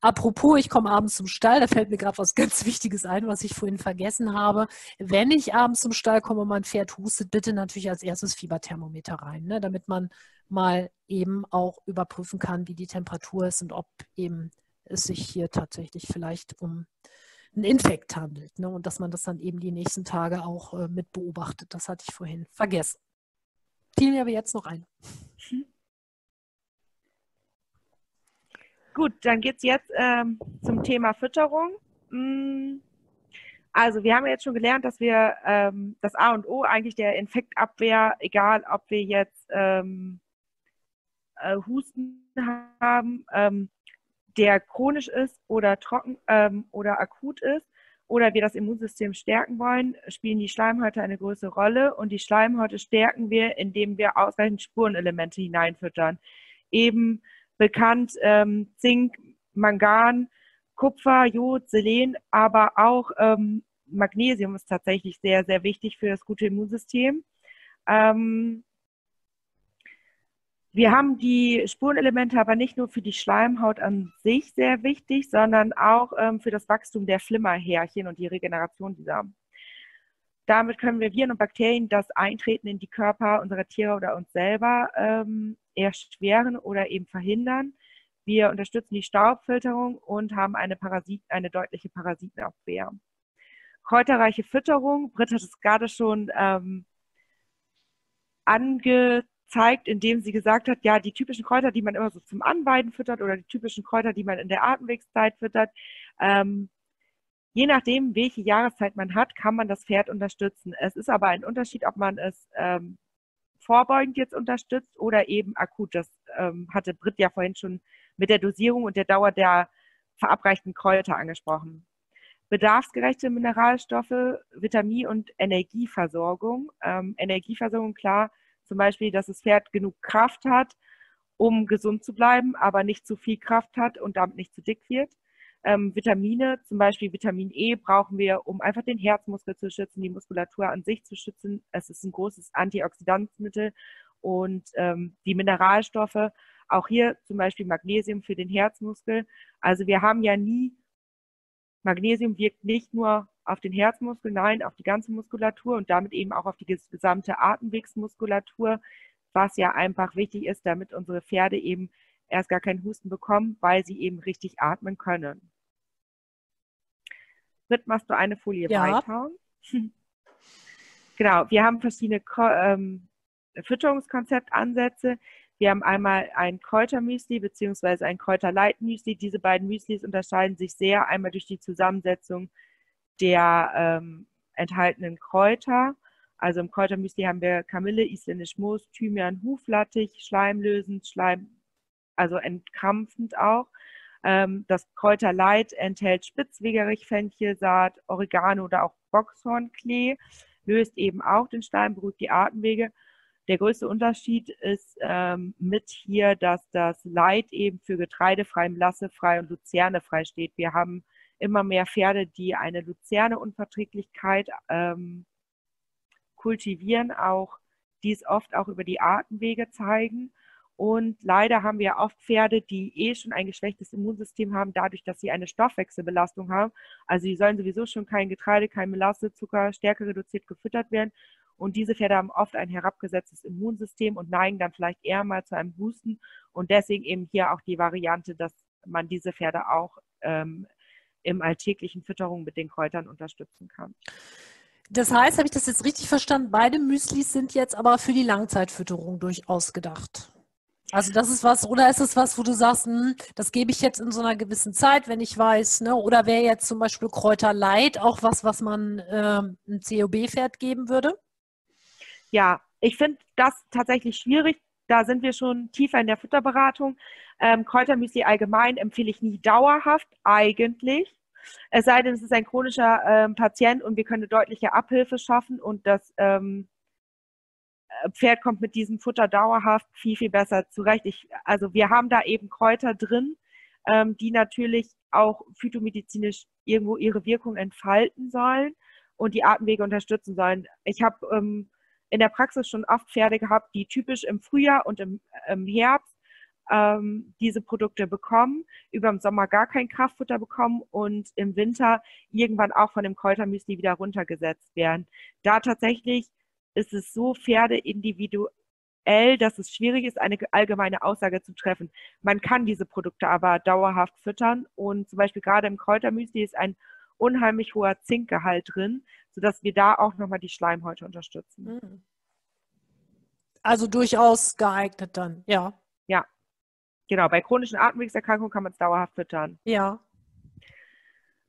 Apropos, ich komme abends zum Stall, da fällt mir gerade was ganz Wichtiges ein, was ich vorhin vergessen habe. Wenn ich abends zum Stall komme und mein Pferd hustet, bitte natürlich als erstes Fieberthermometer rein, ne, damit man mal eben auch überprüfen kann, wie die Temperatur ist und ob eben es sich hier tatsächlich vielleicht um einen Infekt handelt. Ne? Und dass man das dann eben die nächsten Tage auch äh, mit beobachtet. Das hatte ich vorhin vergessen. Fiel mir aber jetzt noch ein. Gut, dann geht es jetzt ähm, zum Thema Fütterung. Mm, also wir haben jetzt schon gelernt, dass wir ähm, das A und O eigentlich der Infektabwehr, egal ob wir jetzt ähm, äh, Husten haben, ähm, der chronisch ist oder trocken ähm, oder akut ist oder wir das Immunsystem stärken wollen, spielen die Schleimhäute eine größere Rolle. Und die Schleimhäute stärken wir, indem wir ausreichend Spurenelemente hineinfüttern. Eben bekannt ähm, Zink, Mangan, Kupfer, Jod, Selen, aber auch ähm, Magnesium ist tatsächlich sehr, sehr wichtig für das gute Immunsystem. Ähm, wir haben die Spurenelemente aber nicht nur für die Schleimhaut an sich sehr wichtig, sondern auch ähm, für das Wachstum der Flimmerhärchen und die Regeneration dieser. Damit können wir Viren und Bakterien das Eintreten in die Körper unserer Tiere oder uns selber ähm, erschweren oder eben verhindern. Wir unterstützen die Staubfilterung und haben eine, Parasit, eine deutliche Parasitenabwehr. Kräuterreiche Fütterung, Britt hat es gerade schon ähm, ange zeigt, indem sie gesagt hat, ja, die typischen Kräuter, die man immer so zum Anweiden füttert oder die typischen Kräuter, die man in der Atemwegszeit füttert, ähm, je nachdem, welche Jahreszeit man hat, kann man das Pferd unterstützen. Es ist aber ein Unterschied, ob man es ähm, vorbeugend jetzt unterstützt oder eben akut. Das ähm, hatte Britt ja vorhin schon mit der Dosierung und der Dauer der verabreichten Kräuter angesprochen. Bedarfsgerechte Mineralstoffe, Vitamin- und Energieversorgung. Ähm, Energieversorgung, klar, zum Beispiel, dass das Pferd genug Kraft hat, um gesund zu bleiben, aber nicht zu viel Kraft hat und damit nicht zu dick wird. Ähm, Vitamine, zum Beispiel Vitamin E, brauchen wir, um einfach den Herzmuskel zu schützen, die Muskulatur an sich zu schützen. Es ist ein großes Antioxidanzmittel Und ähm, die Mineralstoffe, auch hier zum Beispiel Magnesium für den Herzmuskel. Also wir haben ja nie, Magnesium wirkt nicht nur auf den Herzmuskel, nein, auf die ganze Muskulatur und damit eben auch auf die gesamte Atemwegsmuskulatur, was ja einfach wichtig ist, damit unsere Pferde eben erst gar keinen Husten bekommen, weil sie eben richtig atmen können. Britt, machst du eine Folie ja. weiter? genau, wir haben verschiedene ähm, Fütterungskonzeptansätze. Wir haben einmal ein Kräutermüsli bzw. ein Kräuterleitmüsli. Diese beiden Müslis unterscheiden sich sehr, einmal durch die Zusammensetzung der ähm, enthaltenen Kräuter. Also im Kräutermüsli haben wir Kamille, isländisch Moos, Thymian, Huflattich, schleimlösend, Schleim, also entkrampfend auch. Ähm, das Kräuterleit enthält Spitzwegerich, Fenchelsaat, Oregano oder auch Boxhornklee, löst eben auch den Schleim, beruhigt die Atemwege. Der größte Unterschied ist ähm, mit hier, dass das Leit eben für getreidefrei, melassefrei und luzernefrei steht. Wir haben immer mehr Pferde, die eine Luzerne-Unverträglichkeit ähm, kultivieren, auch dies oft auch über die Atemwege zeigen. Und leider haben wir oft Pferde, die eh schon ein geschwächtes Immunsystem haben, dadurch, dass sie eine Stoffwechselbelastung haben. Also sie sollen sowieso schon kein Getreide, kein Melasse, Zucker, Stärke reduziert gefüttert werden. Und diese Pferde haben oft ein herabgesetztes Immunsystem und neigen dann vielleicht eher mal zu einem Husten. Und deswegen eben hier auch die Variante, dass man diese Pferde auch ähm, im alltäglichen Fütterung mit den Kräutern unterstützen kann. Das heißt, habe ich das jetzt richtig verstanden? Beide Müslis sind jetzt aber für die Langzeitfütterung durchaus gedacht. Also das ist was, oder ist es was, wo du sagst, hm, das gebe ich jetzt in so einer gewissen Zeit, wenn ich weiß, ne? Oder wäre jetzt zum Beispiel Kräuterleit auch was, was man äh, einem COB-Pferd geben würde? Ja, ich finde das tatsächlich schwierig. Da sind wir schon tiefer in der Futterberatung. Ähm, Kräutermüsli allgemein empfehle ich nie dauerhaft, eigentlich. Es sei denn, es ist ein chronischer ähm, Patient und wir können eine deutliche Abhilfe schaffen und das ähm, Pferd kommt mit diesem Futter dauerhaft viel, viel besser zurecht. Ich, also wir haben da eben Kräuter drin, ähm, die natürlich auch phytomedizinisch irgendwo ihre Wirkung entfalten sollen und die Atemwege unterstützen sollen. Ich habe ähm, in der Praxis schon oft Pferde gehabt, die typisch im Frühjahr und im, im Herbst ähm, diese Produkte bekommen, über den Sommer gar kein Kraftfutter bekommen und im Winter irgendwann auch von dem Kräutermüsli wieder runtergesetzt werden. Da tatsächlich ist es so pferdeindividuell, dass es schwierig ist, eine allgemeine Aussage zu treffen. Man kann diese Produkte aber dauerhaft füttern und zum Beispiel gerade im Kräutermüsli ist ein unheimlich hoher Zinkgehalt drin, sodass wir da auch nochmal die Schleimhäute unterstützen. Hm. Also durchaus geeignet dann, ja. Ja, genau. Bei chronischen Atemwegserkrankungen kann man es dauerhaft füttern. Ja.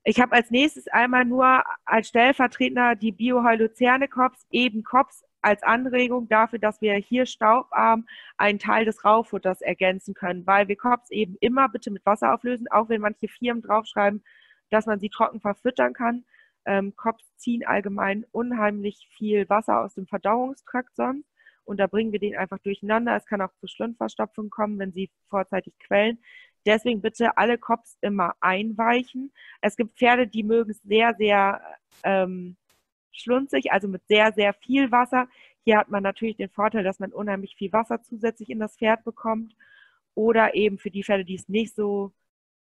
Ich habe als nächstes einmal nur als Stellvertreter die Bioheuluzerne-Kops, eben Kops als Anregung dafür, dass wir hier staubarm einen Teil des Raufutters ergänzen können, weil wir Kops eben immer bitte mit Wasser auflösen, auch wenn manche Firmen draufschreiben, dass man sie trocken verfüttern kann. Ähm, Kops ziehen allgemein unheimlich viel Wasser aus dem Verdauungstrakt sonst und da bringen wir den einfach durcheinander. Es kann auch zu Schlundverstopfung kommen, wenn sie vorzeitig quellen. Deswegen bitte alle Kops immer einweichen. Es gibt Pferde, die mögen es sehr, sehr ähm, schlunzig, also mit sehr, sehr viel Wasser. Hier hat man natürlich den Vorteil, dass man unheimlich viel Wasser zusätzlich in das Pferd bekommt. Oder eben für die Pferde, die es nicht so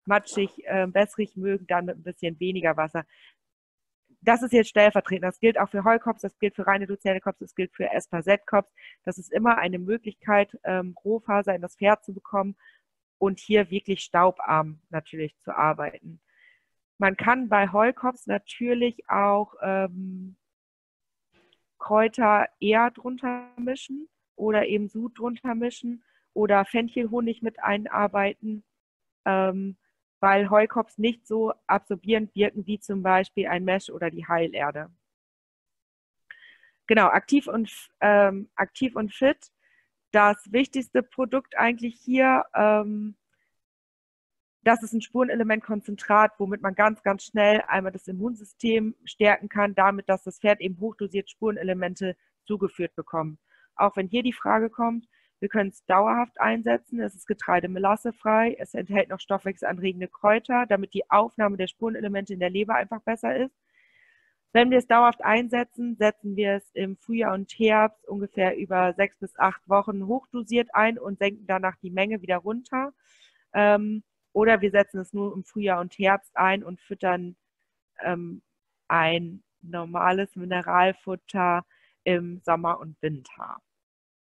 matschig, äh, wässrig mögen, dann mit ein bisschen weniger Wasser. Das ist jetzt stellvertretend. Das gilt auch für Heukops, das gilt für reine Luzerne-Kops, das gilt für Espazett-Kops. Das ist immer eine Möglichkeit, ähm, Rohfaser in das Pferd zu bekommen und hier wirklich staubarm natürlich zu arbeiten. Man kann bei Heukops natürlich auch ähm, Kräuter eher drunter mischen oder eben Sud drunter mischen oder Fenchelhonig mit einarbeiten, ähm, weil Heukops nicht so absorbierend wirken wie zum Beispiel ein Mesh oder die Heilerde. Genau, aktiv und, ähm, aktiv und fit das wichtigste Produkt eigentlich hier, ähm, das ist ein Spurenelementkonzentrat, womit man ganz, ganz schnell einmal das Immunsystem stärken kann, damit, dass das Pferd eben hochdosiert Spurenelemente zugeführt bekommt. Auch wenn hier die Frage kommt, wir können es dauerhaft einsetzen. Es ist getreidemelassefrei. Es enthält noch stoffwechselanregende Kräuter, damit die Aufnahme der Spurenelemente in der Leber einfach besser ist. Wenn wir es dauerhaft einsetzen, setzen wir es im Frühjahr und Herbst ungefähr über sechs bis acht Wochen hochdosiert ein und senken danach die Menge wieder runter. Ähm, oder wir setzen es nur im Frühjahr und Herbst ein und füttern ähm, ein normales Mineralfutter im Sommer und Winter.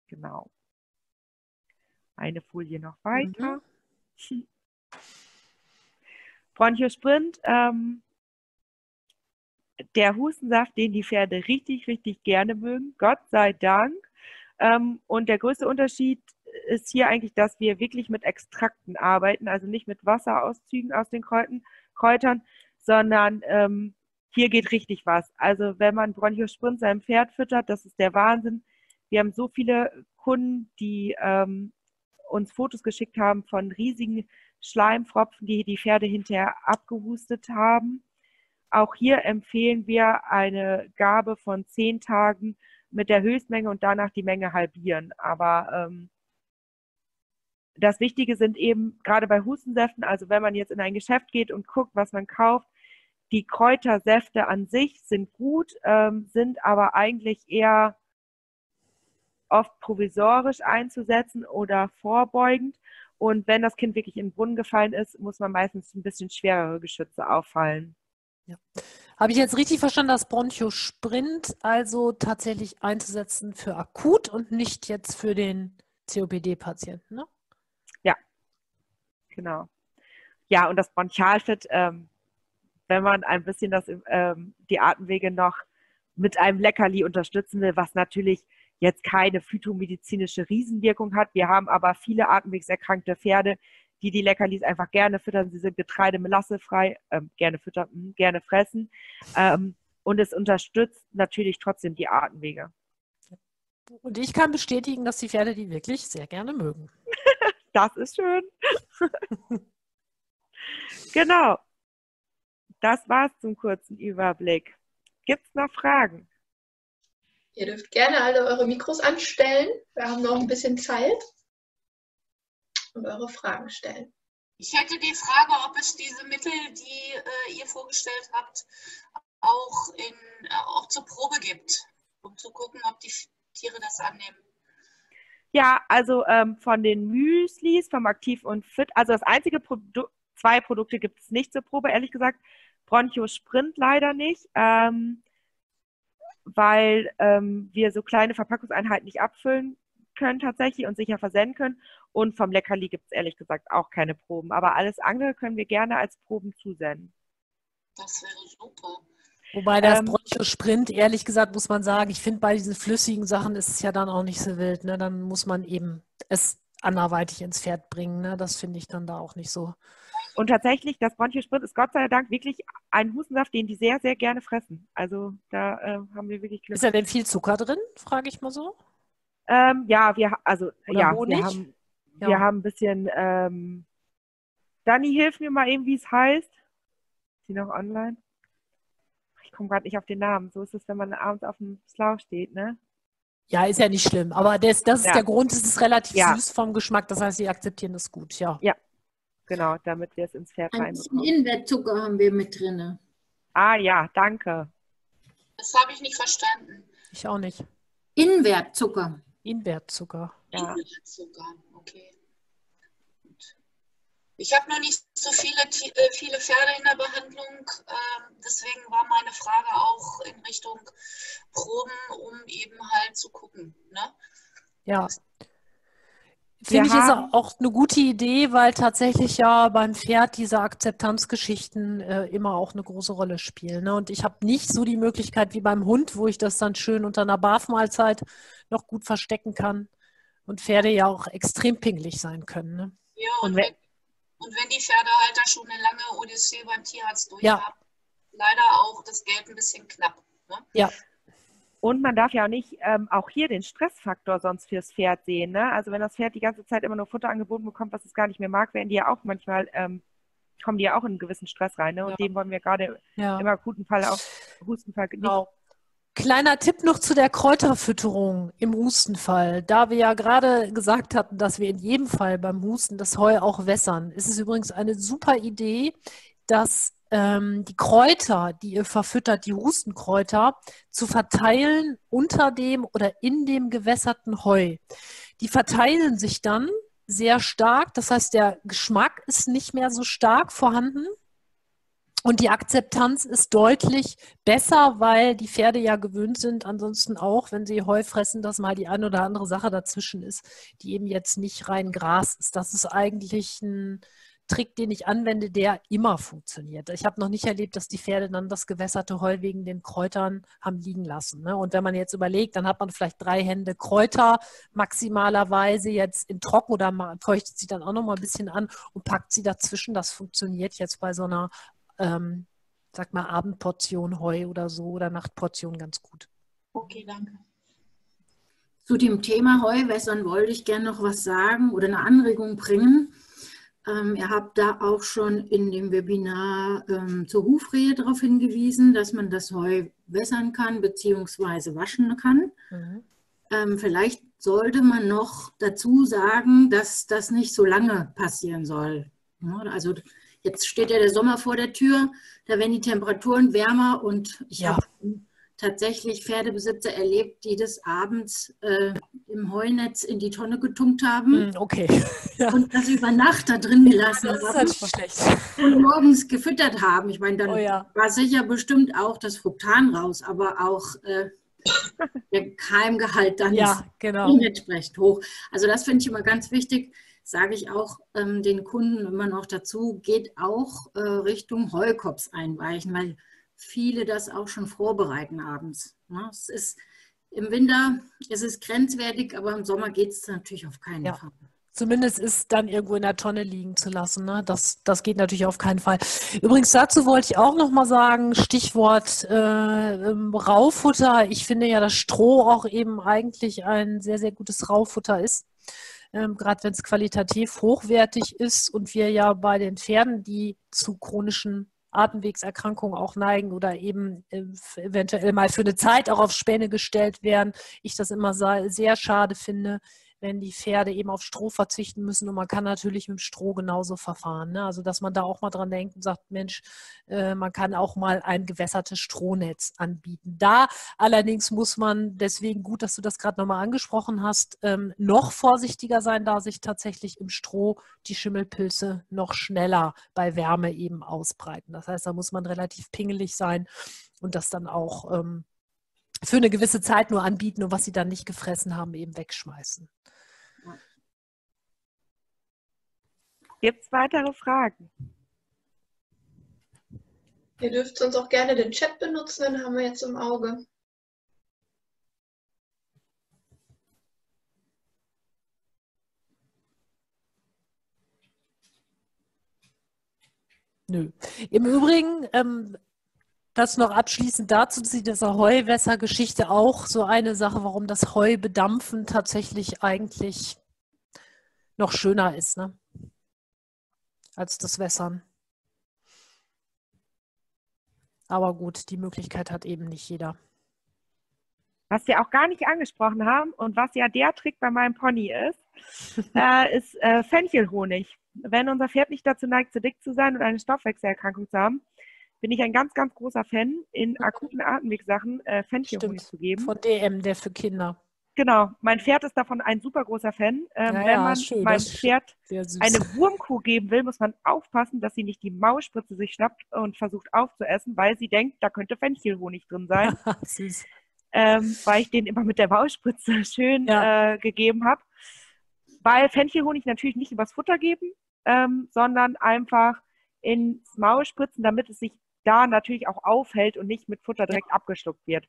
Genau. Eine Folie noch weiter. Mhm. Bronchosprint, ähm, der Hustensaft, den die Pferde richtig, richtig gerne mögen, Gott sei Dank. Ähm, und der größte Unterschied ist hier eigentlich, dass wir wirklich mit Extrakten arbeiten, also nicht mit Wasserauszügen aus den Kräuten, Kräutern, sondern ähm, hier geht richtig was. Also wenn man Bronchosprint seinem Pferd füttert, das ist der Wahnsinn. Wir haben so viele Kunden, die ähm, uns Fotos geschickt haben von riesigen Schleimfropfen, die die Pferde hinterher abgehustet haben. Auch hier empfehlen wir eine Gabe von zehn Tagen mit der Höchstmenge und danach die Menge halbieren. Aber ähm, das Wichtige sind eben gerade bei Hustensäften, also wenn man jetzt in ein Geschäft geht und guckt, was man kauft, die Kräutersäfte an sich sind gut, ähm, sind aber eigentlich eher oft provisorisch einzusetzen oder vorbeugend. Und wenn das Kind wirklich in den Brunnen gefallen ist, muss man meistens ein bisschen schwerere Geschütze auffallen. Ja. Habe ich jetzt richtig verstanden, dass Bronchosprint also tatsächlich einzusetzen für akut und nicht jetzt für den COPD-Patienten, ne? Ja, genau. Ja, und das Bronchialfit, ähm, wenn man ein bisschen das, ähm, die Atemwege noch mit einem Leckerli unterstützen will, was natürlich jetzt keine phytomedizinische Riesenwirkung hat. Wir haben aber viele atemwegserkrankte Pferde, die die Leckerlis einfach gerne füttern. Sie sind Getreide, Melasse ähm, gerne füttern, hm, gerne fressen. Ähm, und es unterstützt natürlich trotzdem die Atemwege. Und ich kann bestätigen, dass die Pferde die wirklich sehr gerne mögen. das ist schön. genau. Das war's zum kurzen Überblick. Gibt es noch Fragen? Ihr dürft gerne alle eure Mikros anstellen. Wir haben noch ein bisschen Zeit und eure Fragen stellen. Ich hätte die Frage, ob es diese Mittel, die äh, ihr vorgestellt habt, auch, in, äh, auch zur Probe gibt, um zu gucken, ob die Tiere das annehmen. Ja, also ähm, von den Müslis, vom Aktiv und Fit, also das einzige Produ zwei Produkte gibt es nicht zur Probe, ehrlich gesagt. Broncho Sprint leider nicht, ähm, weil ähm, wir so kleine Verpackungseinheiten nicht abfüllen können tatsächlich und sicher versenden können. Und vom Leckerli gibt es ehrlich gesagt auch keine Proben. Aber alles andere können wir gerne als Proben zusenden. Das wäre super. Wobei das ähm, Bronchosprint, ehrlich gesagt, muss man sagen, ich finde, bei diesen flüssigen Sachen ist es ja dann auch nicht so wild. Ne? Dann muss man eben es anderweitig ins Pferd bringen. Ne? Das finde ich dann da auch nicht so. Und tatsächlich, das Bronchosprint ist Gott sei Dank wirklich ein Hustensaft, den die sehr, sehr gerne fressen. Also da äh, haben wir wirklich Glück. Ist da denn viel Zucker drin, frage ich mal so? Ähm, ja, wir, also, ja, wir haben, ja. wir haben ein bisschen, ähm, Dani, hilf mir mal eben, wie es heißt. Ist sie noch online? Ich komme gerade nicht auf den Namen. So ist es, wenn man abends auf dem Schlauch steht, ne? Ja, ist ja nicht schlimm. Aber das, das ist ja. der Grund, es ist relativ ja. süß vom Geschmack. Das heißt, sie akzeptieren das gut, ja. Ja, genau, damit wir es ins Pferd Ein bisschen Inwertzucker haben wir mit drin. Ah ja, danke. Das habe ich nicht verstanden. Ich auch nicht. Inwertzucker. Inwertzucker. Ja. Inwertzucker, okay. Ich habe noch nicht so viele, äh, viele Pferde in der Behandlung, ähm, deswegen war meine Frage auch in Richtung Proben, um eben halt zu gucken. Ne? Ja. Finde ich ist auch eine gute Idee, weil tatsächlich ja beim Pferd diese Akzeptanzgeschichten äh, immer auch eine große Rolle spielen. Ne? Und ich habe nicht so die Möglichkeit wie beim Hund, wo ich das dann schön unter einer Barfmahlzeit noch gut verstecken kann. Und Pferde ja auch extrem pingelig sein können. Ne? Ja, und, und, wenn, und wenn die Pferdehalter schon eine lange Odyssee beim Tierarzt durch ja. haben, leider auch das Geld ein bisschen knapp. Ne? Ja, und man darf ja auch nicht ähm, auch hier den Stressfaktor sonst fürs Pferd sehen. Ne? Also wenn das Pferd die ganze Zeit immer nur Futter angeboten bekommt, was es gar nicht mehr mag, werden die ja auch manchmal, ähm, kommen die ja auch in einen gewissen Stress rein. Ne? Und ja. den wollen wir gerade ja. im akuten Fall auch Hustenfall nicht. Genau. Kleiner Tipp noch zu der Kräuterfütterung im Hustenfall. Da wir ja gerade gesagt hatten, dass wir in jedem Fall beim Husten das Heu auch wässern, ist es übrigens eine super Idee, das ähm, die Kräuter, die ihr verfüttert, die Hustenkräuter, zu verteilen unter dem oder in dem gewässerten Heu. Die verteilen sich dann sehr stark, das heißt, der Geschmack ist nicht mehr so stark vorhanden. Und die Akzeptanz ist deutlich besser, weil die Pferde ja gewöhnt sind, ansonsten auch, wenn sie Heu fressen, dass mal die eine oder andere Sache dazwischen ist, die eben jetzt nicht rein Gras ist. Das ist eigentlich ein Trick, den ich anwende, der immer funktioniert. Ich habe noch nicht erlebt, dass die Pferde dann das gewässerte Heu wegen den Kräutern haben liegen lassen. Ne? Und wenn man jetzt überlegt, dann hat man vielleicht drei Hände Kräuter maximalerweise jetzt in trocken oder man feuchtet sie dann auch noch mal ein bisschen an und packt sie dazwischen. Das funktioniert jetzt bei so einer ähm, sag mal, Abendportion Heu oder so oder Nachtportion ganz gut. Okay, danke. Zu dem Thema Heuwässern wollte ich gerne noch was sagen oder eine Anregung bringen. Ähm, ihr habt da auch schon in dem Webinar ähm, zur Hufrehe darauf hingewiesen, dass man das Heu wässern kann bzw. waschen kann. Mhm. Ähm, vielleicht sollte man noch dazu sagen, dass das nicht so lange passieren soll. Ja, also Jetzt steht ja der Sommer vor der Tür, da werden die Temperaturen wärmer und ich ja. habe tatsächlich Pferdebesitzer erlebt, die des Abends äh, im Heunetz in die Tonne getunkt haben. Hm, okay. Ja. Und das über Nacht da drin gelassen ja, das ist haben. schlecht. Und morgens gefüttert haben. Ich meine, dann oh, ja. war sicher bestimmt auch das Fruktan raus, aber auch äh, der Keimgehalt dann ja, genau. entsprechend hoch. Also das finde ich immer ganz wichtig sage ich auch ähm, den Kunden immer noch dazu, geht auch äh, Richtung Heukops einweichen, weil viele das auch schon vorbereiten abends. Ne? Es ist im Winter, es ist grenzwertig, aber im Sommer geht es natürlich auf keinen ja. Fall. Zumindest ist dann irgendwo in der Tonne liegen zu lassen. Ne? Das, das geht natürlich auf keinen Fall. Übrigens dazu wollte ich auch noch mal sagen, Stichwort äh, Raufutter. Ich finde ja, dass Stroh auch eben eigentlich ein sehr, sehr gutes Raufutter ist ähm, gerade wenn es qualitativ hochwertig ist und wir ja bei den Pferden, die zu chronischen Atemwegserkrankungen auch neigen oder eben äh, eventuell mal für eine Zeit auch auf Späne gestellt werden, ich das immer sehr schade finde, wenn die Pferde eben auf Stroh verzichten müssen. Und man kann natürlich mit Stroh genauso verfahren. Ne? Also dass man da auch mal dran denkt und sagt, Mensch, äh, man kann auch mal ein gewässertes Strohnetz anbieten. Da allerdings muss man, deswegen gut, dass du das gerade nochmal angesprochen hast, ähm, noch vorsichtiger sein, da sich tatsächlich im Stroh die Schimmelpilze noch schneller bei Wärme eben ausbreiten. Das heißt, da muss man relativ pingelig sein und das dann auch ähm, für eine gewisse Zeit nur anbieten und was sie dann nicht gefressen haben, eben wegschmeißen. Gibt es weitere Fragen? Ihr dürft sonst auch gerne den Chat benutzen, den haben wir jetzt im Auge. Nö. Im Übrigen, ähm, das noch abschließend dazu, diese Heuwässergeschichte auch so eine Sache, warum das Heu bedampfen tatsächlich eigentlich noch schöner ist. Ne? Als das Wässern. Aber gut, die Möglichkeit hat eben nicht jeder. Was wir auch gar nicht angesprochen haben und was ja der Trick bei meinem Pony ist, äh, ist äh, Fenchelhonig. Wenn unser Pferd nicht dazu neigt, zu dick zu sein und eine Stoffwechselerkrankung zu haben, bin ich ein ganz, ganz großer Fan, in akuten Atemwegssachen äh, Fenchelhonig Stimmt. zu geben. Von DM, der für Kinder. Genau, mein Pferd ist davon ein super großer Fan. Ähm, ja, wenn man schön, meinem Pferd eine Wurmkuh geben will, muss man aufpassen, dass sie nicht die Mausspritze sich schnappt und versucht aufzuessen, weil sie denkt, da könnte Fenchelhonig drin sein. süß. Ähm, weil ich den immer mit der Mausspritze schön ja. äh, gegeben habe. Weil Fenchelhonig natürlich nicht übers Futter geben, ähm, sondern einfach ins Maul spritzen, damit es sich da natürlich auch aufhält und nicht mit Futter direkt ja. abgeschluckt wird.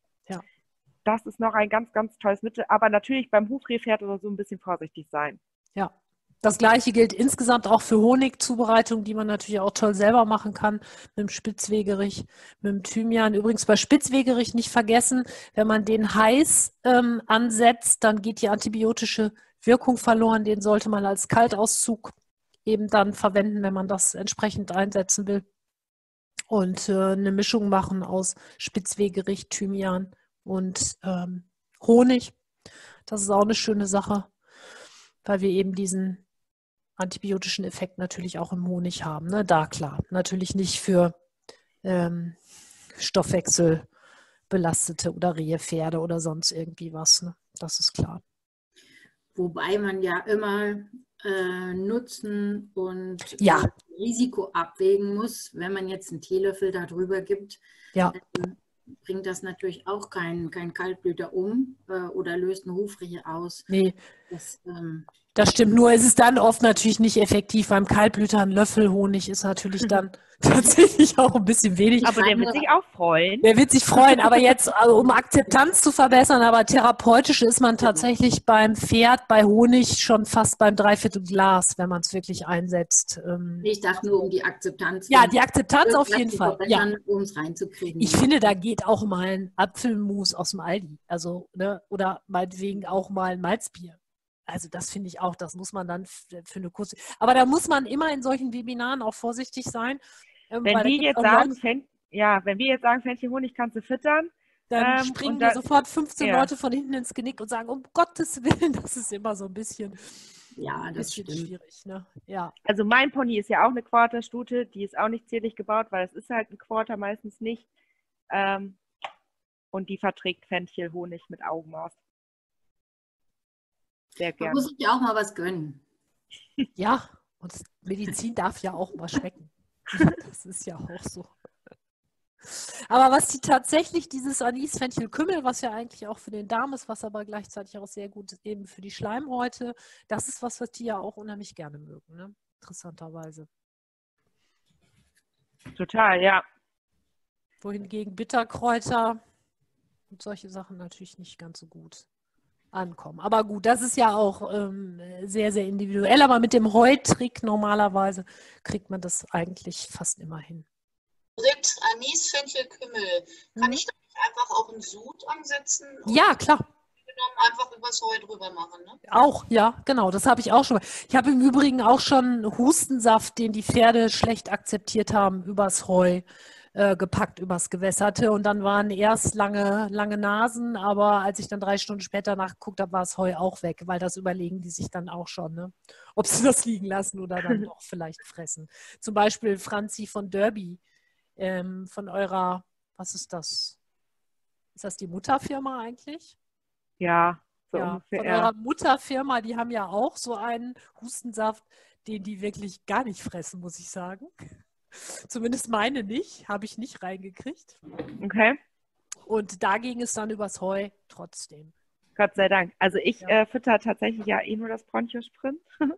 Das ist noch ein ganz, ganz tolles Mittel. Aber natürlich beim Hufrehpferd oder so ein bisschen vorsichtig sein. Ja. Das gleiche gilt insgesamt auch für Honigzubereitung, die man natürlich auch toll selber machen kann, mit dem Spitzwegerich, mit dem Thymian. Übrigens bei Spitzwegerich nicht vergessen, wenn man den heiß ähm, ansetzt, dann geht die antibiotische Wirkung verloren. Den sollte man als Kaltauszug eben dann verwenden, wenn man das entsprechend einsetzen will. Und äh, eine Mischung machen aus Spitzwegerich, Thymian und ähm, Honig. Das ist auch eine schöne Sache, weil wir eben diesen antibiotischen Effekt natürlich auch im Honig haben. Ne? Da klar, natürlich nicht für ähm, Stoffwechsel belastete oder Rehpferde oder sonst irgendwie was. Ne? Das ist klar. Wobei man ja immer äh, Nutzen und ja. Risiko abwägen muss. Wenn man jetzt einen Teelöffel darüber gibt, ja. dann bringt das natürlich auch keinen kein Kaltblüter um äh, oder löst eine Hufrehe aus. Nee. Das, ähm, das stimmt, nur ist es dann oft natürlich nicht effektiv. Beim Kaltblüter ein Löffel Honig ist natürlich dann tatsächlich auch ein bisschen wenig. Aber der wird sich auch freuen. Der wird sich freuen, aber jetzt, also um Akzeptanz zu verbessern, aber therapeutisch ist man tatsächlich beim Pferd, bei Honig schon fast beim Dreiviertel Glas, wenn man es wirklich einsetzt. Ähm, ich dachte nur um die Akzeptanz. Ja, die Akzeptanz auf jeden Fall. Ja. Um es reinzukriegen. Ich finde, da geht auch mal ein Apfelmus aus dem Aldi. Also, ne, oder meinetwegen auch mal ein Malzbier. Also das finde ich auch, das muss man dann für eine kurze. Aber da muss man immer in solchen Webinaren auch vorsichtig sein. Ähm, wenn wir jetzt sagen, Fen ja, wenn wir jetzt sagen, Fännchen Honig kannst du füttern, dann ähm, springen da, sofort 15 ja. Leute von hinten ins Genick und sagen, um Gottes Willen, das ist immer so ein bisschen, ja, das ist schwierig. Ne? Ja. Also mein Pony ist ja auch eine Quarterstute, die ist auch nicht zierlich gebaut, weil es ist halt ein Quarter meistens nicht. Ähm, und die verträgt Fenchelhonig mit Augenmaß. Sehr gerne. Man muss sich ja auch mal was gönnen. Ja, und Medizin darf ja auch mal schmecken. Das ist ja auch so. Aber was die tatsächlich, dieses Anis, Fenchel, Kümmel, was ja eigentlich auch für den Darm ist, was aber gleichzeitig auch sehr gut ist, eben für die Schleimhäute, das ist was, was die ja auch unheimlich gerne mögen, ne? interessanterweise. Total, ja. Wohingegen Bitterkräuter und solche Sachen natürlich nicht ganz so gut ankommen. Aber gut, das ist ja auch ähm, sehr, sehr individuell. Aber mit dem Heutrick normalerweise kriegt man das eigentlich fast immer hin. Ritt, Anis, Fenchel, Kümmel. Kann mhm. ich da nicht einfach auch einen Sud ansetzen? Ja, klar. Einfach übers Heu drüber machen, ne? Auch, ja, genau, das habe ich auch schon. Ich habe im Übrigen auch schon Hustensaft, den die Pferde schlecht akzeptiert haben, übers Heu äh, gepackt übers Gewässerte und dann waren erst lange, lange Nasen, aber als ich dann drei Stunden später nachgeguckt habe, war das Heu auch weg, weil das überlegen die sich dann auch schon, ne? ob sie das liegen lassen oder dann doch vielleicht fressen. Zum Beispiel Franzi von Derby, ähm, von eurer, was ist das? Ist das die Mutterfirma eigentlich? Ja, so ja, ungefähr. Von eurer Mutterfirma, die haben ja auch so einen Hustensaft, den die wirklich gar nicht fressen, muss ich sagen. Zumindest meine nicht, habe ich nicht reingekriegt. Okay. Und da ging es dann übers Heu trotzdem. Gott sei Dank. Also ich ja. äh, fütter tatsächlich ja eh nur das Bronchosprint.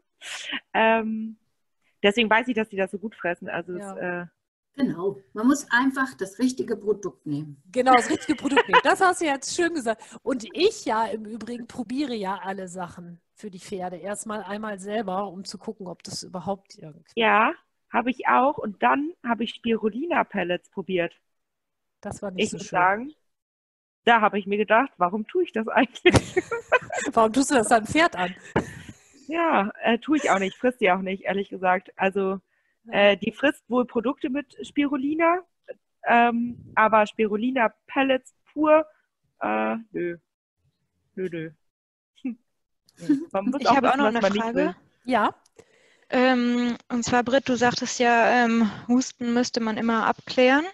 ähm, deswegen weiß ich, dass die das so gut fressen. Also ja. es, äh, Genau, man muss einfach das richtige Produkt nehmen. Genau, das richtige Produkt nehmen. Das hast du jetzt schön gesagt. Und ich ja im Übrigen probiere ja alle Sachen für die Pferde. Erstmal einmal selber, um zu gucken, ob das überhaupt irgendwie. Ja, habe ich auch. Und dann habe ich Spirulina-Pellets probiert. Das war nicht ich so schön. Sagen, da habe ich mir gedacht, warum tue ich das eigentlich? warum tust du das dann Pferd an? Ja, äh, tue ich auch nicht, frisst die auch nicht, ehrlich gesagt. Also äh, die frisst wohl Produkte mit Spirulina, ähm, aber Spirulina-Pellets pur, äh, nö. Nö, nö. ich habe auch noch eine Frage. Ja. Ähm, und zwar, Britt, du sagtest ja, ähm, Husten müsste man immer abklären.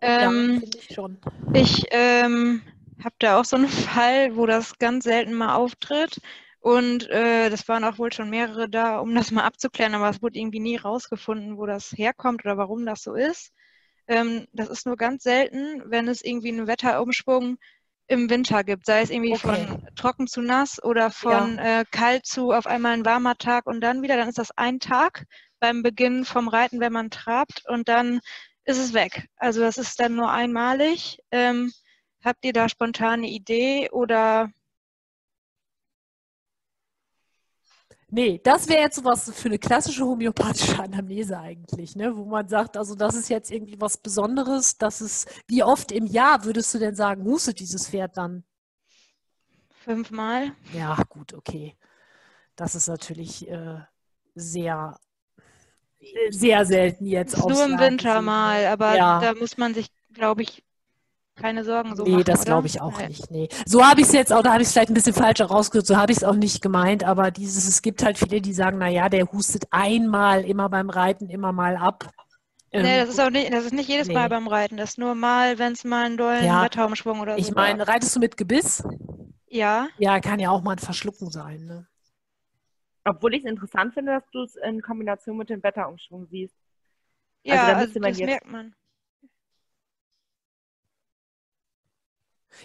Ähm, ja, ich schon. Ich ähm, habe da auch so einen Fall, wo das ganz selten mal auftritt. Und äh, das waren auch wohl schon mehrere da, um das mal abzuklären, aber es wurde irgendwie nie rausgefunden, wo das herkommt oder warum das so ist. Ähm, das ist nur ganz selten, wenn es irgendwie einen Wetterumschwung im Winter gibt, sei es irgendwie okay. von trocken zu nass oder von ja. äh, kalt zu auf einmal ein warmer Tag und dann wieder, dann ist das ein Tag beim Beginn vom Reiten, wenn man trabt und dann ist es weg. Also das ist dann nur einmalig. Ähm, habt ihr da spontane Idee oder Nee, das wäre jetzt sowas für eine klassische homöopathische Anamnese eigentlich, ne? wo man sagt, also das ist jetzt irgendwie was Besonderes, das ist, wie oft im Jahr würdest du denn sagen, hustet dieses Pferd dann? Fünfmal. Ja, gut, okay. Das ist natürlich äh, sehr, sehr selten jetzt. Nur im Winter mal, aber ja. da muss man sich, glaube ich, keine Sorgen so Nee, machen, das glaube ich auch Nein. nicht. Nee. So habe ich es jetzt auch, da habe ich es vielleicht ein bisschen falsch herausgehört, so habe ich es auch nicht gemeint, aber dieses, es gibt halt viele, die sagen, naja, der hustet einmal immer beim Reiten immer mal ab. nee, Ähm, das ist auch nicht, das ist nicht jedes Mal Nee. beim Reiten. Das ist nur mal, wenn es mal einen dollen Ja, Wetterumschwung oder so ich meine, reitest du mit Gebiss? Ja, Ja, kann ja auch mal ein Verschlucken sein. Ne? Obwohl ich es interessant finde, dass du es in Kombination mit dem Wetterumschwung siehst. Also ja, da also man das jetzt- merkt man.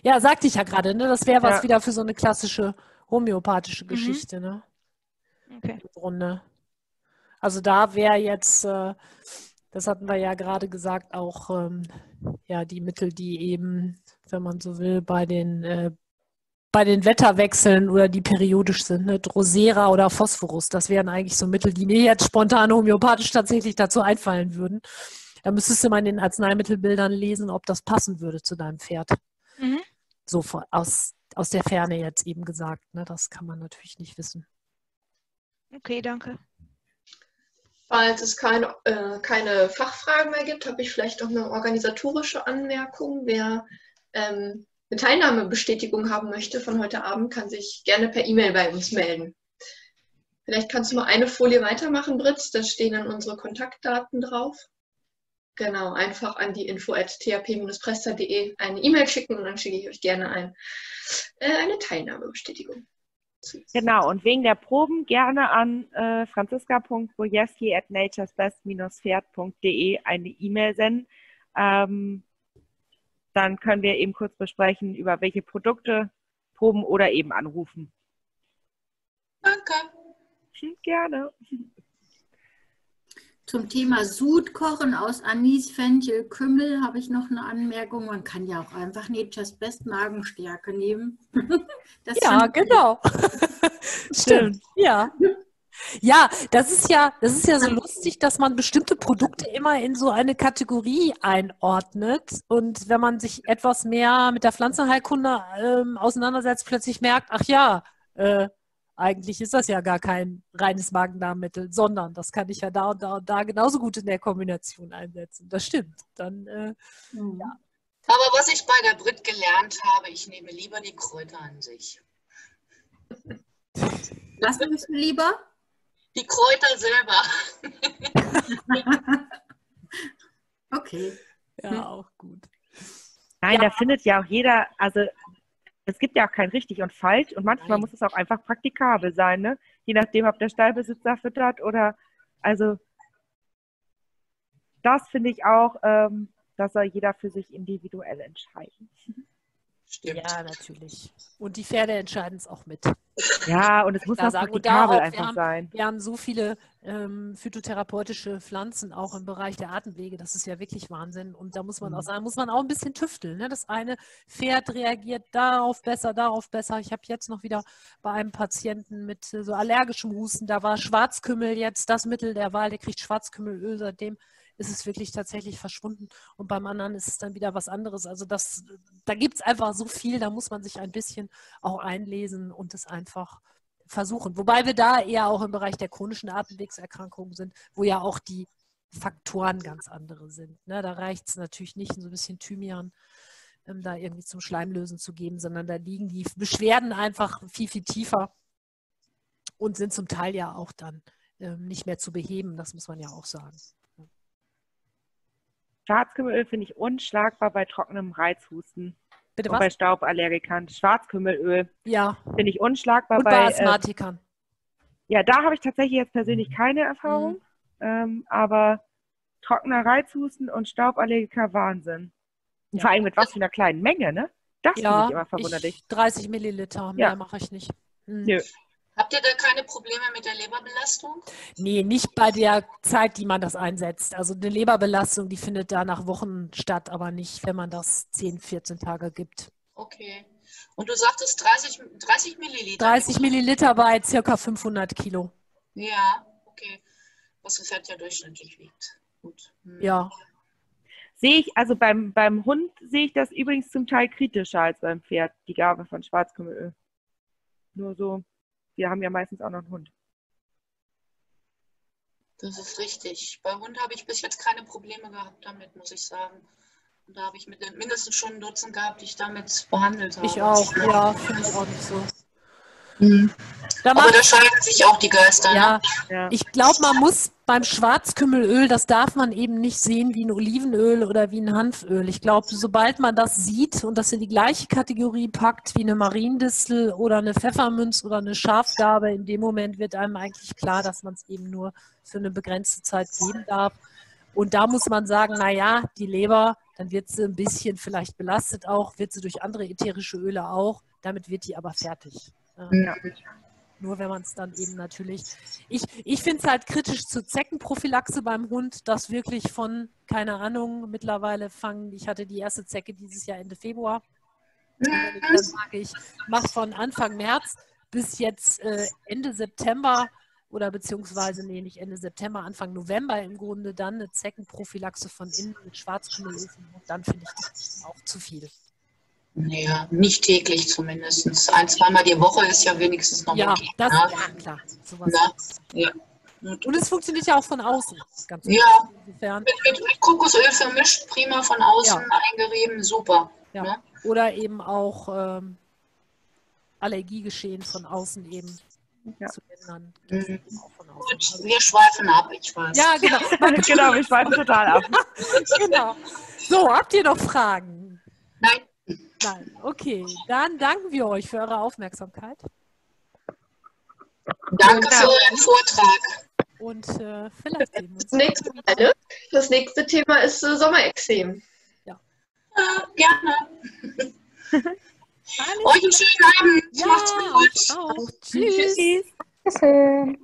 Ja, sagte ich ja gerade, ne? Das wäre was Ja. wieder für so eine klassische homöopathische Mhm. Geschichte, ne? Okay. Im Grunde. Also da wäre jetzt, äh, das hatten wir ja gerade gesagt, auch ähm, ja die Mittel, die eben, wenn man so will, bei den äh, bei den Wetterwechseln oder die periodisch sind, ne, Drosera oder Phosphorus, das wären eigentlich so Mittel, die mir jetzt spontan homöopathisch tatsächlich dazu einfallen würden. Da müsstest du mal in den Arzneimittelbildern lesen, ob das passen würde zu deinem Pferd. Mhm. So von, aus, aus der Ferne jetzt eben gesagt. Ne? Das kann man natürlich nicht wissen. Okay, danke. Falls es keine, äh, keine Fachfragen mehr gibt, habe ich vielleicht noch eine organisatorische Anmerkung. Wer ähm, eine Teilnahmebestätigung haben möchte von heute Abend, kann sich gerne per E-Mail bei uns melden. Vielleicht kannst du mal eine Folie weitermachen, Britz. Da stehen dann unsere Kontaktdaten drauf. Genau, einfach an die info at thp-presta.de eine E-Mail schicken und dann schicke ich euch gerne ein, äh, eine Teilnahmebestätigung. Genau, und wegen der Proben gerne an äh, franziska.wojewski at naturesbest-pferd.de eine E-Mail senden. Ähm, dann können wir eben kurz besprechen, über welche Produkte proben oder eben anrufen. Danke. Hm, Gerne. Zum Thema Sudkochen aus Anis, Fenchel, Kümmel habe ich noch eine Anmerkung. Man kann ja auch einfach Nature's Best Magenstärke nehmen. Das Ja, genau. Stimmt. Ja. Ja, das ist ja, das ist ja so lustig, dass man bestimmte Produkte immer in so eine Kategorie einordnet und wenn man sich etwas mehr mit der Pflanzenheilkunde ähm, auseinandersetzt, plötzlich merkt, ach ja, äh, eigentlich ist das ja gar kein reines Magen-Darm-Mittel, sondern das kann ich ja da und da und da genauso gut in der Kombination einsetzen. Das stimmt. Dann äh, Mhm. Aber was ich bei der Brit gelernt habe, ich nehme lieber die Kräuter an sich. Was nimmst du lieber? Die Kräuter selber. Okay. ja auch gut. Nein, da findet ja auch jeder, also es gibt ja auch kein richtig und falsch und manchmal Nein. muss es auch einfach praktikabel sein, ne? Je nachdem, ob der Stallbesitzer füttert oder also das finde ich auch, ähm, das soll jeder für sich individuell entscheiden. Stimmt. Ja, natürlich. Und die Pferde entscheiden es auch mit. Ja, und es muss auch praktikabel auch, wir einfach haben- sein. Wir haben so viele ähm, phytotherapeutische Pflanzen auch im Bereich der Atemwege. Das ist ja wirklich Wahnsinn. Und da muss man auch Mhm. sagen, muss man auch ein bisschen tüfteln. Ne? Das eine Pferd reagiert darauf besser, darauf besser. Ich habe jetzt noch wieder bei einem Patienten mit äh, so allergischem Husten, da war Schwarzkümmel jetzt das Mittel der Wahl. Der kriegt Schwarzkümmelöl. Seitdem ist es wirklich tatsächlich verschwunden. Und beim anderen ist es dann wieder was anderes. Also das, da gibt es einfach so viel, da muss man sich ein bisschen auch einlesen und es einfach versuchen. Wobei wir da eher auch im Bereich der chronischen Atemwegserkrankungen sind, wo ja auch die Faktoren ganz andere sind. Ne? Da reicht es natürlich nicht, so ein bisschen Thymian ähm, da irgendwie zum Schleimlösen zu geben, sondern da liegen die Beschwerden einfach viel, viel tiefer und sind zum Teil ja auch dann ähm, nicht mehr zu beheben. Das muss man ja auch sagen. Schwarzkümmelöl finde ich unschlagbar bei trockenem Reizhusten Bitte und bei was? Stauballergikern. Schwarzkümmelöl Ja, finde ich unschlagbar und bei bei, äh, Asthmatikern. ja, da habe ich tatsächlich jetzt persönlich keine Erfahrung, ähm, aber trockener Reizhusten und Stauballergiker Wahnsinn. Ja. vor allem mit was für einer kleinen Menge, ne? Das finde Ja, ich immer verwunderlich. ich, 30 Milliliter, mehr Ja. mache ich nicht. Hm. Nö. Habt ihr da keine Probleme mit der Leberbelastung? Nee, nicht bei der Zeit, die man das einsetzt. Also eine Leberbelastung, die findet da nach Wochen statt, aber nicht, wenn man das 10, 14 Tage gibt. Okay. Und du sagtest 30, 30 Milliliter. 30 Milliliter bei circa 500 Kilo. Ja, okay. Was Pferd ja durchschnittlich wiegt. Gut. Hm. Ja, Sehe ich, also beim, beim Hund sehe ich das übrigens zum Teil kritischer als beim Pferd, die Gabe von Schwarzkümmelöl. Nur so, wir haben ja meistens auch noch einen Hund. Das ist richtig. Bei Hund habe ich bis jetzt keine Probleme gehabt damit, muss ich sagen. Und da habe ich mit, mindestens schon ein Dutzend gehabt, die ich damit behandelt habe. ich auch. Ja, finde ich auch nicht so. Hm. Da Aber da scheiden sich auch die Geister. ja, Ne? Ich glaube, man muss beim Schwarzkümmelöl, das darf man eben nicht sehen wie ein Olivenöl oder wie ein Hanföl. Ich glaube, sobald man das sieht und das in die gleiche Kategorie packt wie eine Mariendistel oder eine Pfeffermünz oder eine Schafgarbe, in dem Moment wird einem eigentlich klar, dass man es eben nur für eine begrenzte Zeit geben darf. Und da muss man sagen, naja, die Leber, dann wird sie ein bisschen vielleicht belastet auch, wird sie durch andere ätherische Öle auch. Damit wird die aber fertig. Ja. Ja. Nur wenn man es dann eben natürlich. Ich, ich finde es halt kritisch zur Zeckenprophylaxe beim Hund, dass wirklich von, keine Ahnung, mittlerweile fangen, ich hatte die erste Zecke dieses Jahr Ende Februar. Dann sage, ich mache von Anfang März bis jetzt äh, Ende September oder beziehungsweise, nee, nicht Ende September, Anfang November im Grunde dann eine Zeckenprophylaxe von innen mit Schwarzkümmelöfen, dann finde ich das auch zu viel. Naja, nicht täglich zumindest. Ein, zweimal die Woche ist ja wenigstens noch Ja, okay. das, ne? ja klar. Sowas. Na, ja. Und, es funktioniert ja auch von außen. Ganz ja, Insofern. mit, mit, mit Kokosöl vermischt, prima von außen eingerieben, super. Ja. Ne? Oder eben auch ähm, Allergiegeschehen von außen eben Ja. zu ändern. Mhm. Also, wir schweifen ab, ich weiß. ja, genau. genau, wir schweifen total ab. genau. So, habt ihr noch Fragen? Nein, Nein. Okay, dann danken wir euch für eure Aufmerksamkeit danke für euren Vortrag. und äh, vielleicht sehen wir uns. Das nächste, Mal, ne? das nächste Thema ist äh, Sommerexem. Ja, gerne. Alles Euch einen schönen Abend. Ja, Macht's gut. auch. Tschüss. Tschüss. Tschüss.